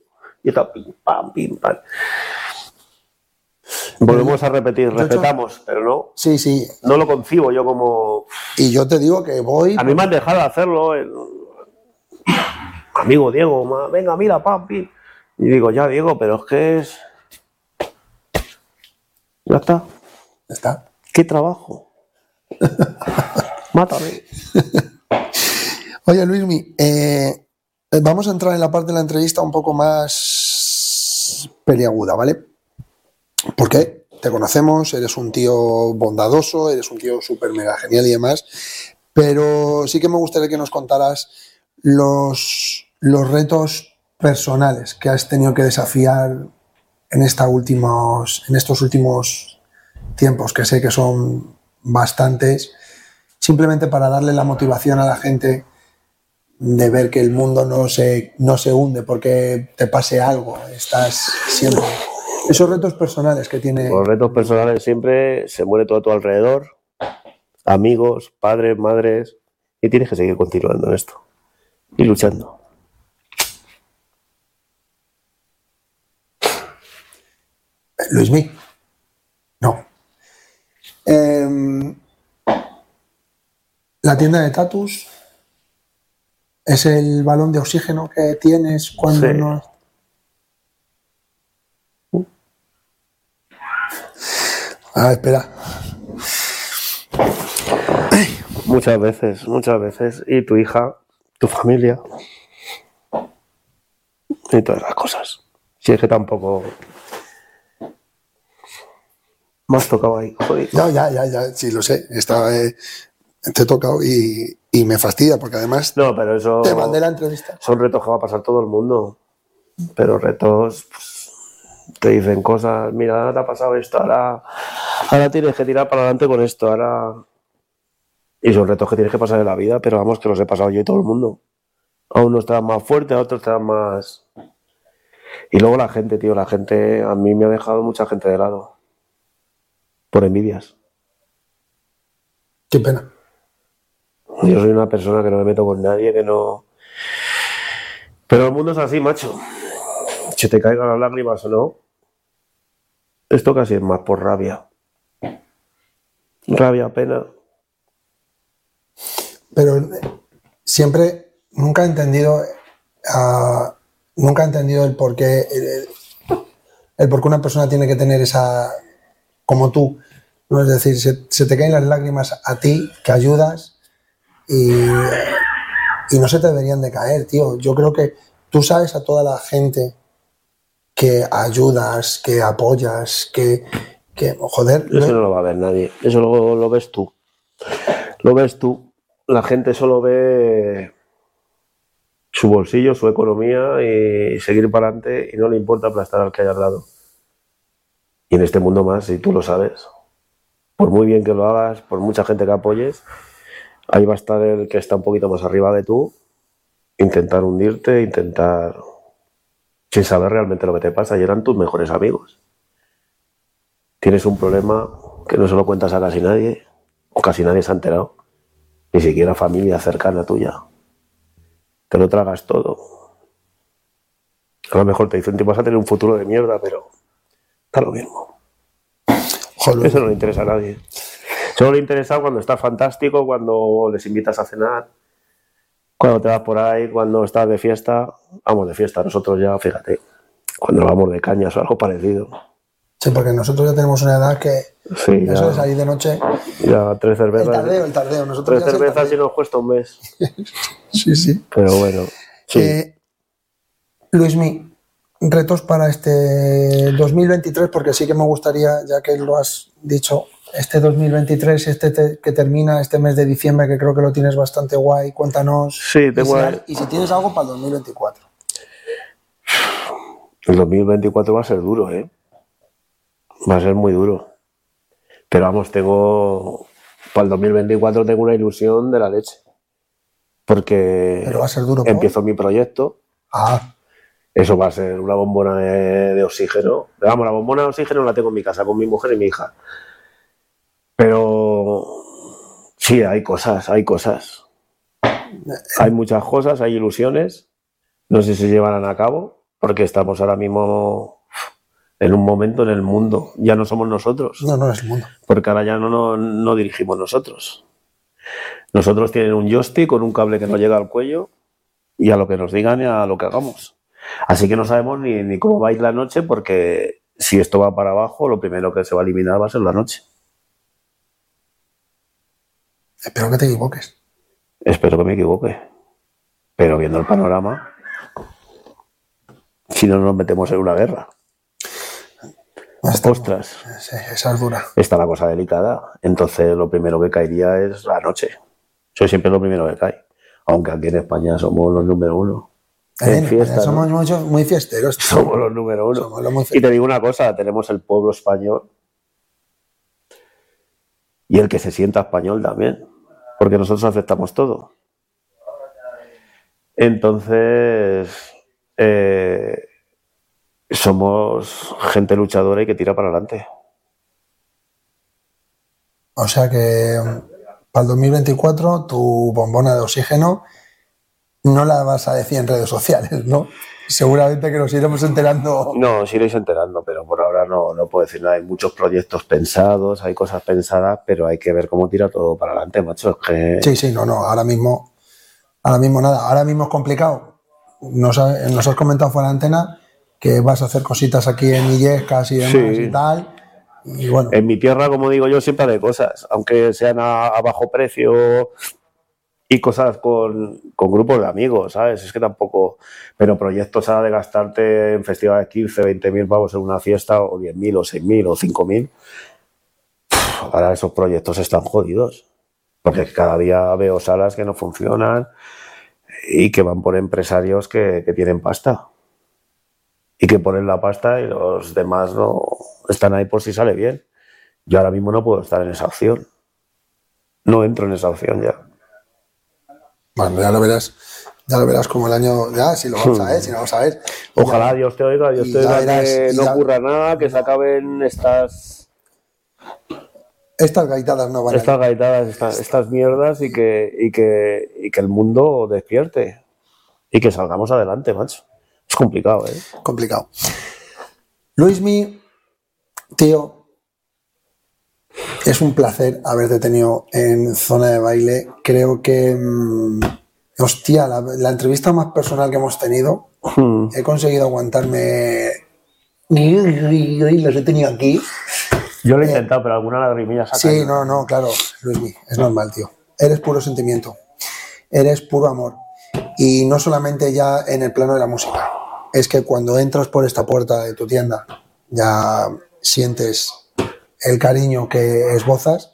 Y está pim, pam, pim, pam. Volvemos a repetir, respetamos, pero no, Sí, sí. no lo concibo yo como. Y yo te digo que voy. A mí me han dejado hacerlo. Amigo Diego, ma, venga, mira, pam, pim. Y digo, ya, Diego, pero es que es. Ya está. Está. ¿Qué trabajo? Mátame. Oye, Luismi, eh, vamos a entrar en la parte de la entrevista un poco más peliaguda, ¿vale? Porque te conocemos, eres un tío bondadoso, eres un tío súper mega genial y demás, pero sí que me gustaría que nos contaras los, los retos personales que has tenido que desafiar en, esta últimos, en estos últimos tiempos, que sé que son bastantes, simplemente para darle la motivación a la gente de ver que el mundo no se, no se hunde porque te pase algo, estás siempre. Esos retos personales que tiene. Los retos personales siempre se muere todo a tu alrededor. Amigos, padres, madres. Y tienes que seguir continuando en esto. Y luchando. Luismi. No. Em, la tienda de tatus es el balón de oxígeno que tienes cuando Sí. no. Ah, espera. Muchas veces, muchas veces. Y tu hija, tu familia. Y todas las cosas. Si es que tampoco. Me has tocado ahí, joder. No, ya, ya, ya, sí, lo sé. Estaba, eh, te he tocado y, y me fastidia porque además No, pero eso. te mandé la entrevista. Son retos que va a pasar todo el mundo. Pero retos. pues, te dicen cosas. Mira, ahora te ha pasado esto. Ahora, ahora tienes que tirar para adelante con esto. Ahora. Y son retos que tienes que pasar en la vida. Pero vamos, que los he pasado yo y todo el mundo. A unos dan más fuerte, a otros dan más. Y luego la gente, tío, la gente, a mí me ha dejado mucha gente de lado. Por envidias. Qué pena. Yo soy una persona que no me meto con nadie, que no. Pero el mundo es así, macho. Si te caigan las lágrimas o no. Esto casi es más por rabia. Rabia, pena. Pero siempre, nunca he entendido, ah, nunca he entendido el por qué, el, el por qué una persona tiene que tener esa, como tú, ¿no? Es decir, se, se te caen las lágrimas a ti, que ayudas, y, y no se te deberían de caer, tío. Yo creo que tú sabes a toda la gente que ayudas, que apoyas, que, que joder, Eso no lo va a ver nadie. Eso lo, lo ves tú. Lo ves tú. La gente solo ve su bolsillo, su economía y seguir para adelante y no le importa aplastar al que haya al lado. Y en este mundo más, y tú lo sabes. Por muy bien que lo hagas, por mucha gente que apoyes, ahí va a estar el que está un poquito más arriba de tú, intentar hundirte, intentar sin saber realmente lo que te pasa y eran tus mejores amigos. Tienes un problema que no se lo cuentas a casi nadie, o casi nadie se ha enterado, ni siquiera familia cercana tuya. Te lo tragas todo. A lo mejor te dicen que vas a tener un futuro de mierda, pero está lo mismo. joder, Eso no le interesa a nadie. Solo le interesa cuando está fantástico, cuando les invitas a cenar, cuando te vas por ahí, cuando estás de fiesta. Vamos de fiesta, nosotros ya, fíjate, cuando vamos de cañas o algo parecido. Sí, porque nosotros ya tenemos una edad que Sí, eso de ya, salir de noche, ya tres el cervezas. tardeo, el tardeo, nosotros Tres el cervezas y nos cuesta un mes. Sí, sí. Pero bueno, sí. Eh, Luismi, retos para este 2023, porque sí que me gustaría, ya que lo has dicho, este 2023, este te- que termina este mes de diciembre, que creo que lo tienes bastante guay, cuéntanos. Sí, tengo y, si, y si tienes algo para el 2024. El 2024 va a ser duro, ¿eh? Va a ser muy duro. Pero vamos, tengo. Para el 2024 tengo una ilusión de la leche. Porque Pero va a ser duro. ¿por? empiezo mi proyecto. Ah, Eso va a ser una bombona de, de oxígeno. Vamos, la bombona de oxígeno la tengo en mi casa con mi mujer y mi hija. Pero sí, hay cosas, hay cosas. Hay muchas cosas, hay ilusiones. No sé si se llevarán a cabo, porque estamos ahora mismo en un momento en el mundo. Ya no somos nosotros, no, no es el mundo. porque ahora ya no, no, no dirigimos nosotros. Nosotros tienen un joystick con un cable que nos llega al cuello y a lo que nos digan y a lo que hagamos. Así que no sabemos ni, ni cómo va a ir la noche, porque si esto va para abajo, lo primero que se va a eliminar va a ser la noche. Espero que te equivoques. Espero que me equivoque. Pero viendo el panorama, si no nos metemos en una guerra. Ostras, sí, esa es dura. está la cosa delicada. Entonces lo primero que caería es la noche. Eso siempre es lo primero que cae. Aunque aquí en España somos los número uno. En fiesta, somos ¿no? muchos- muy fiesteros. tío. Somos los número uno. Los Y te digo una cosa, tenemos el pueblo español y el que se sienta español también, porque nosotros aceptamos todo. Entonces, eh, somos gente luchadora y que tira para adelante. O sea que para el 2024 tu bombona de oxígeno no la vas a decir en redes sociales, ¿no? Seguramente que nos iremos enterando. No, os iréis enterando, pero por ahora no, no puedo decir nada. Hay muchos proyectos pensados, hay cosas pensadas, pero hay que ver cómo tira todo para adelante, macho. Es que Sí, sí, no, no, ahora mismo, ahora mismo nada, ahora mismo es complicado. Nos, nos has comentado fuera de antena que vas a hacer cositas aquí en Illescas y demás Sí. y tal. Y bueno, En mi tierra, como digo yo, siempre hay cosas, aunque sean a, a bajo precio y cosas con, con grupos de amigos, ¿sabes? Es que tampoco. Pero proyectos ahora de gastarte en festivales 15, 20 mil pavos en una fiesta, o 10 mil, o 6 mil, o 5 mil. Ahora esos proyectos están jodidos. Porque cada día veo salas que no funcionan y que van por empresarios que, que tienen pasta. Y que ponen la pasta y los demás no están ahí por si sale bien. Yo ahora mismo no puedo estar en esa opción. No entro en esa opción ya. bueno, ya lo verás. Ya lo verás como el año. Ya, si lo vamos a ver, si lo vamos a ver. Ojalá Ya- Dios te oiga, Dios te oiga verás, que no ya- ocurra nada, que se acaben estas, Estas gaitadas no van a estas gaitadas, estas, estas mierdas y que, y, que, y que el mundo despierte y que salgamos adelante, macho. Es complicado, ¿eh? complicado. Luismi, tío, es un placer haberte tenido en zona de baile. Creo que, mm, hostia, la, la entrevista más personal que hemos tenido, Hmm. he conseguido aguantarme. Y los he tenido aquí. Yo lo he intentado, pero alguna lagrimilla saca. Sí, no, no, claro, Luismi, es normal, tío. Eres puro sentimiento, eres puro amor. Y no solamente ya en el plano de la música, es que cuando entras por esta puerta de tu tienda, ya sientes el cariño que esbozas.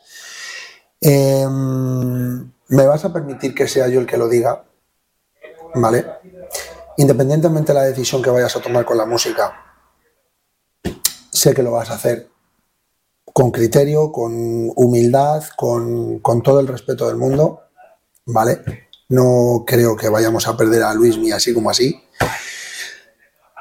Em, me vas a permitir que sea yo el que lo diga, ¿vale? Independientemente de la decisión que vayas a tomar con la música, sé que lo vas a hacer con criterio, con humildad, con, con todo el respeto del mundo, ¿vale? No creo que vayamos a perder a Luismi así como así.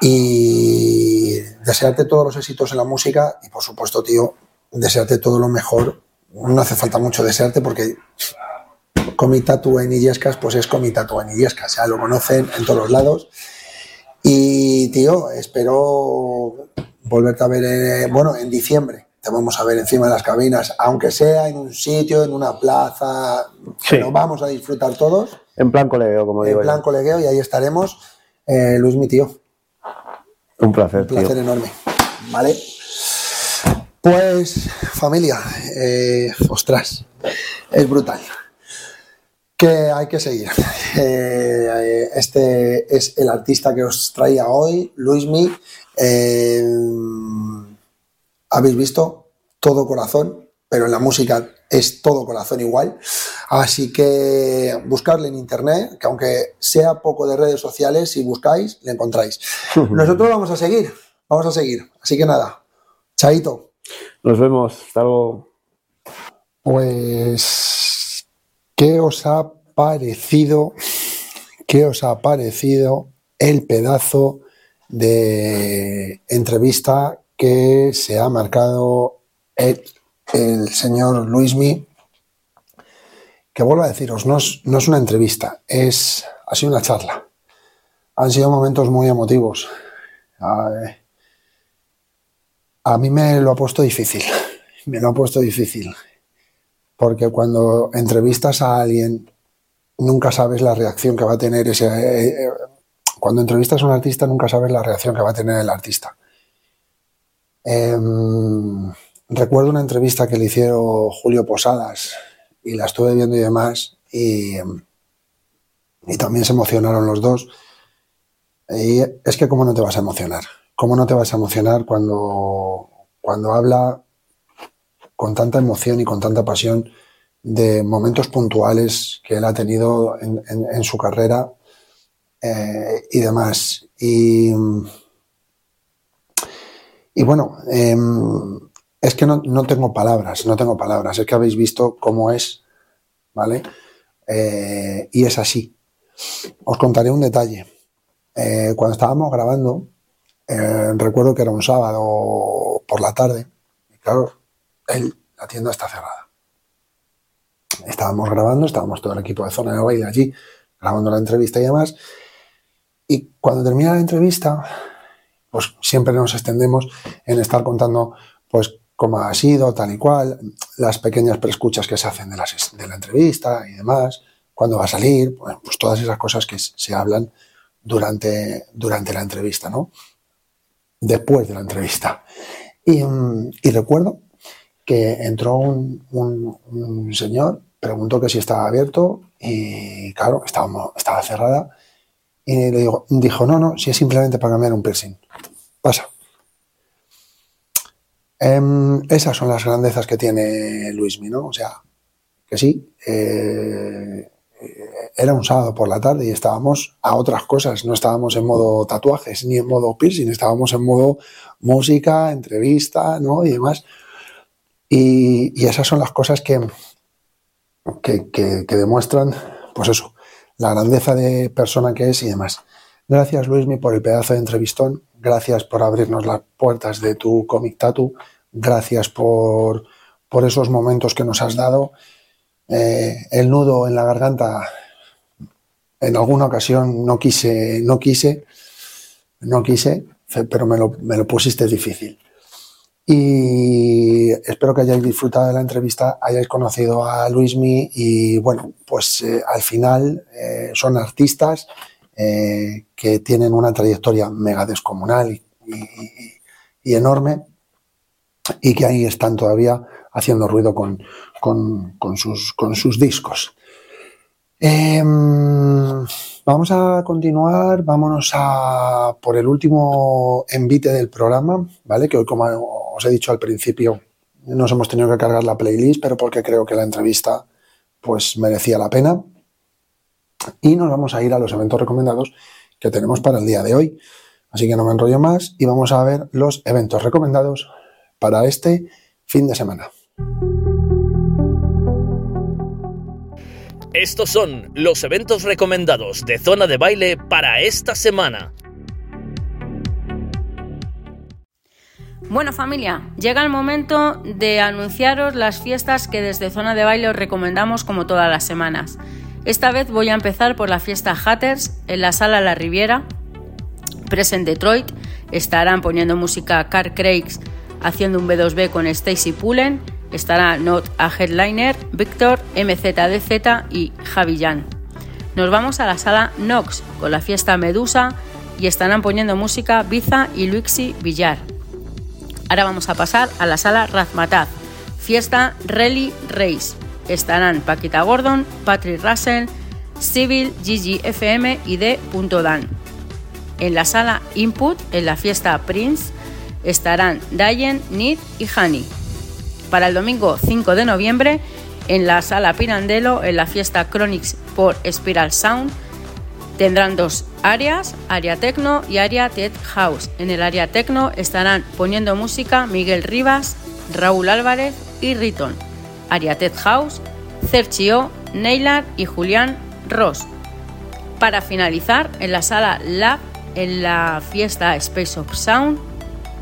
Y desearte todos los éxitos en la música y, por supuesto, tío, desearte todo lo mejor. No hace falta mucho desearte porque Comi Tatu en Illescas, pues es Comi Tatu en Illescas, ya lo conocen en todos los lados. Y, tío, espero volverte a ver, eh, bueno, en diciembre. Te vamos a ver encima de las cabinas, aunque sea en un sitio, en una plaza, Sí. pero vamos a disfrutar todos, En plan colegio, como en digo plan yo. colegueo, y ahí estaremos. Eh, Luis, mi tío, Un placer, un placer tío. enorme. ¿Vale? Pues, familia, eh, ostras, es brutal. Que hay que seguir. Eh, este es el artista que os traía hoy, Luismi. Eh, Habéis visto todo corazón, pero en la música es todo corazón igual. Así que buscarle en internet, que aunque sea poco de redes sociales, si buscáis, le encontráis. Nosotros vamos a seguir, vamos a seguir. Así que nada, chaito. Nos vemos. Hasta luego. Pues, ¿qué os ha parecido? ¿Qué os ha parecido el pedazo de entrevista que se ha marcado el, el señor Luismi? Que vuelvo a deciros, no es, no es una entrevista, es, ha sido una charla. Han sido momentos muy emotivos. A, mí me lo ha puesto difícil, me lo ha puesto difícil porque cuando entrevistas a alguien nunca sabes la reacción que va a tener ese eh, eh, cuando entrevistas a un artista nunca sabes la reacción que va a tener el artista Em, recuerdo una entrevista que le hicieron Julio Posadas y la estuve viendo y demás y, y también se emocionaron los dos y es que cómo no te vas a emocionar cómo no te vas a emocionar cuando cuando habla con tanta emoción y con tanta pasión de momentos puntuales que él ha tenido en, en- en su carrera eh, y demás. Y, y bueno, em, es que no, no tengo palabras, no tengo palabras. Es que habéis visto cómo es, ¿vale? Eh, y es así. Os contaré un detalle. Eh, cuando estábamos grabando, eh, recuerdo que era un sábado por la tarde, y claro, la tienda está cerrada. Estábamos grabando, estábamos todo el equipo de zona de baile allí, grabando la entrevista y demás. Y cuando termina la entrevista, pues siempre nos extendemos en estar contando, pues, cómo ha sido, tal y cual, las pequeñas preescuchas que se hacen de, la entrevista y demás, cuándo va a salir, pues todas esas cosas que se hablan durante, durante la entrevista, ¿no? Después de la entrevista. Y, recuerdo que entró un, señor, preguntó que si estaba abierto y claro, estaba cerrada. Y le digo, dijo, no, no, si es simplemente para cambiar un piercing. Pasa. Em, esas son las grandezas que tiene Luismi, ¿no? O sea, que sí, eh, era un sábado por la tarde y estábamos a otras cosas, no estábamos en modo tatuajes ni en modo piercing, estábamos en modo música, entrevista, ¿no? Y demás. Y, y esas son las cosas que, que, que- que demuestran, pues eso, la grandeza de persona que es y demás. Gracias, Luismi, por el pedazo de entrevistón. Gracias por abrirnos las puertas de tu cómic Tatu. Gracias por, por esos momentos que nos has dado. Eh, el nudo en la garganta, en alguna ocasión no quise, no quise, no quise, pero me lo, me lo pusiste difícil. Y espero que hayáis disfrutado de la entrevista, hayáis conocido a Luismi y bueno, pues eh, al final eh, son artistas eh, que tienen una trayectoria mega descomunal y, enorme y que ahí están todavía haciendo ruido con, con- con sus, con sus discos. Em, vamos a continuar, vámonos a por el último envite del programa, ¿vale? Que hoy, como os he dicho al principio, nos hemos tenido que cargar la playlist, pero porque creo que la entrevista pues merecía la pena. Y nos vamos a ir a los eventos recomendados que tenemos para el día de hoy. Así que no me enrollo más y vamos a ver los eventos recomendados para este fin de semana. Estos son los eventos recomendados de Zona de Baile para esta semana. Bueno familia, llega el momento de anunciaros las fiestas que desde Zona de Baile os recomendamos como todas las semanas. Esta vez voy a empezar por la fiesta Hatters en la sala La Riviera, Present Detroit. Estarán poniendo música Car Crakes haciendo un B2B con Stacy Pullen. Estará Not a Headliner, Victor, MZDZ y Javi Jan. Nos vamos a la sala Nox con la fiesta Medusa y estarán poniendo música Biza y Luixi Villar. Ahora vamos a pasar a la sala Razmataz, fiesta Rally Race. Estarán Paquita Gordon, Patrick Russell, Civil, Gigi FM y D. Dan. En la sala Input, en la fiesta Prince, estarán Dayen, Nid y Hani. Para el domingo 5 de noviembre, en la sala Pirandello, en la fiesta Chronics por Spiral Sound, tendrán dos áreas, área Tecno y área Tech House. En el área Tecno estarán poniendo música Miguel Rivas, Raúl Álvarez y Riton. Área Tech House, Cerchio, Neylar y Julián Ross. Para finalizar, en la sala Lab, en la fiesta Space of Sound,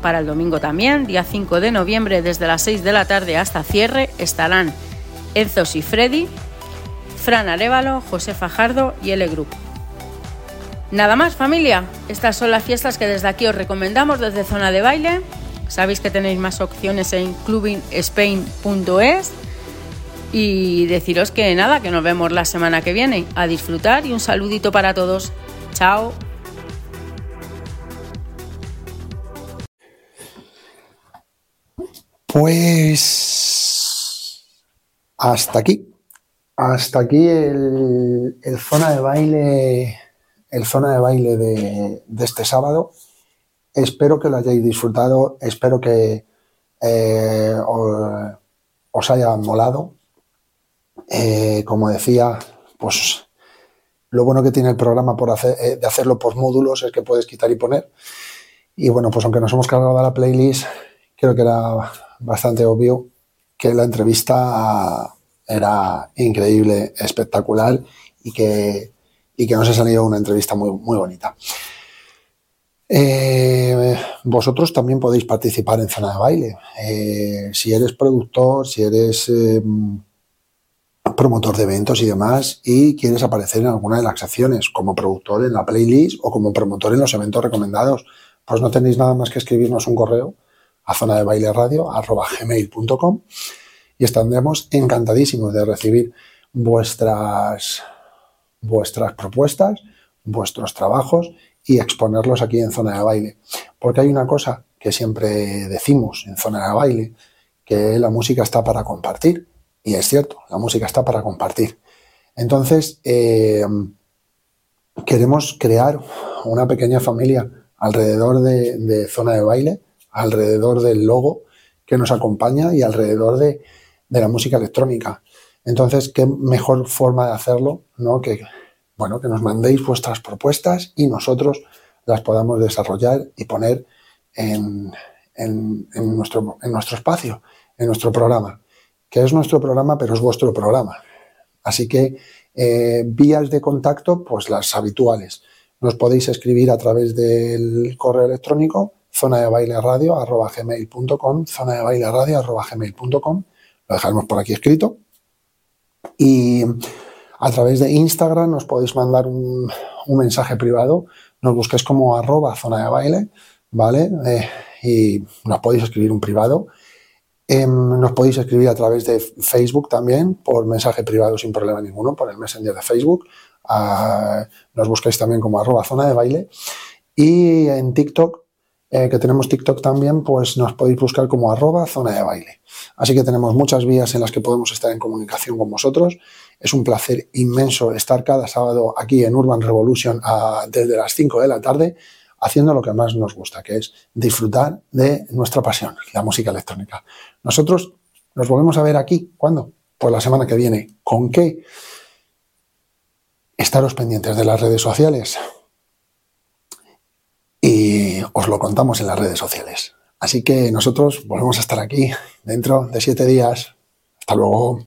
para el domingo también, día 5 de noviembre, desde las 6 de la tarde hasta cierre, estarán Enzos y Freddy, Fran Arevalo, José Fajardo y L Group. Nada más familia, estas son las fiestas que desde aquí os recomendamos desde Zona de Baile. Sabéis que tenéis más opciones en clubinspain.es y deciros que nada, que nos vemos la semana que viene. A disfrutar y un saludito para todos. Chao. Pues hasta aquí. Hasta aquí el, zona de baile. El zona de baile de, este sábado. Espero que lo hayáis disfrutado. Espero que eh, os haya molado. Eh, como decía, pues lo bueno que tiene el programa por hacer, eh, de hacerlo por módulos es que puedes quitar y poner. Y bueno, pues aunque nos hemos cargado la playlist, creo que era bastante obvio que la entrevista era increíble, espectacular y que, y que nos ha salido una entrevista muy, muy bonita. Eh, vosotros también podéis participar en Zona de Baile. Si eres productor, si eres eh, promotor de eventos y demás y quieres aparecer en alguna de las acciones como productor en la playlist o como promotor en los eventos recomendados, pues no tenéis nada más que escribirnos un correo a zona de baile radio y estaremos encantadísimos de recibir vuestras, vuestras propuestas, vuestros trabajos y exponerlos aquí en zona de baile. Porque hay una cosa que siempre decimos en zona de baile, que la música está para compartir. Y es cierto, la música está para compartir. Entonces, eh, queremos crear una pequeña familia alrededor de, zona de baile, alrededor del logo que nos acompaña y alrededor de, la música electrónica. Entonces, qué mejor forma de hacerlo, ¿no? Que, bueno, que nos mandéis vuestras propuestas y nosotros las podamos desarrollar y poner en nuestro, en nuestro espacio, en nuestro programa, que es nuestro programa, pero es vuestro programa. Así que Eh, vías de contacto, pues las habituales. Nos podéis escribir a través del correo electrónico zona de baile radio gmail.com, zona de baile radio gmail.com, lo dejaremos por aquí escrito. Y a través de Instagram nos podéis mandar un, un mensaje privado, nos busquéis como arroba zona de baile, ¿vale? Eh, y nos podéis escribir un privado. Em, nos podéis escribir a través de Facebook también, por mensaje privado sin problema ninguno, por el Messenger de Facebook. Ah, nos buscáis también como arroba zona de baile. Y en TikTok, eh, que tenemos TikTok también, pues nos podéis buscar como arroba zona de baile. Así que tenemos muchas vías en las que podemos estar en comunicación con vosotros. Es un placer inmenso estar cada sábado aquí en Urban Revolution a- desde las 5 de la tarde haciendo lo que más nos gusta, que es disfrutar de nuestra pasión, la música electrónica. Nosotros nos volvemos a ver aquí, ¿cuándo? Pues la semana que viene. ¿Con qué? Estaros pendientes de las redes sociales y os lo contamos en las redes sociales. Así que nosotros volvemos a estar aquí dentro de siete días. Hasta luego.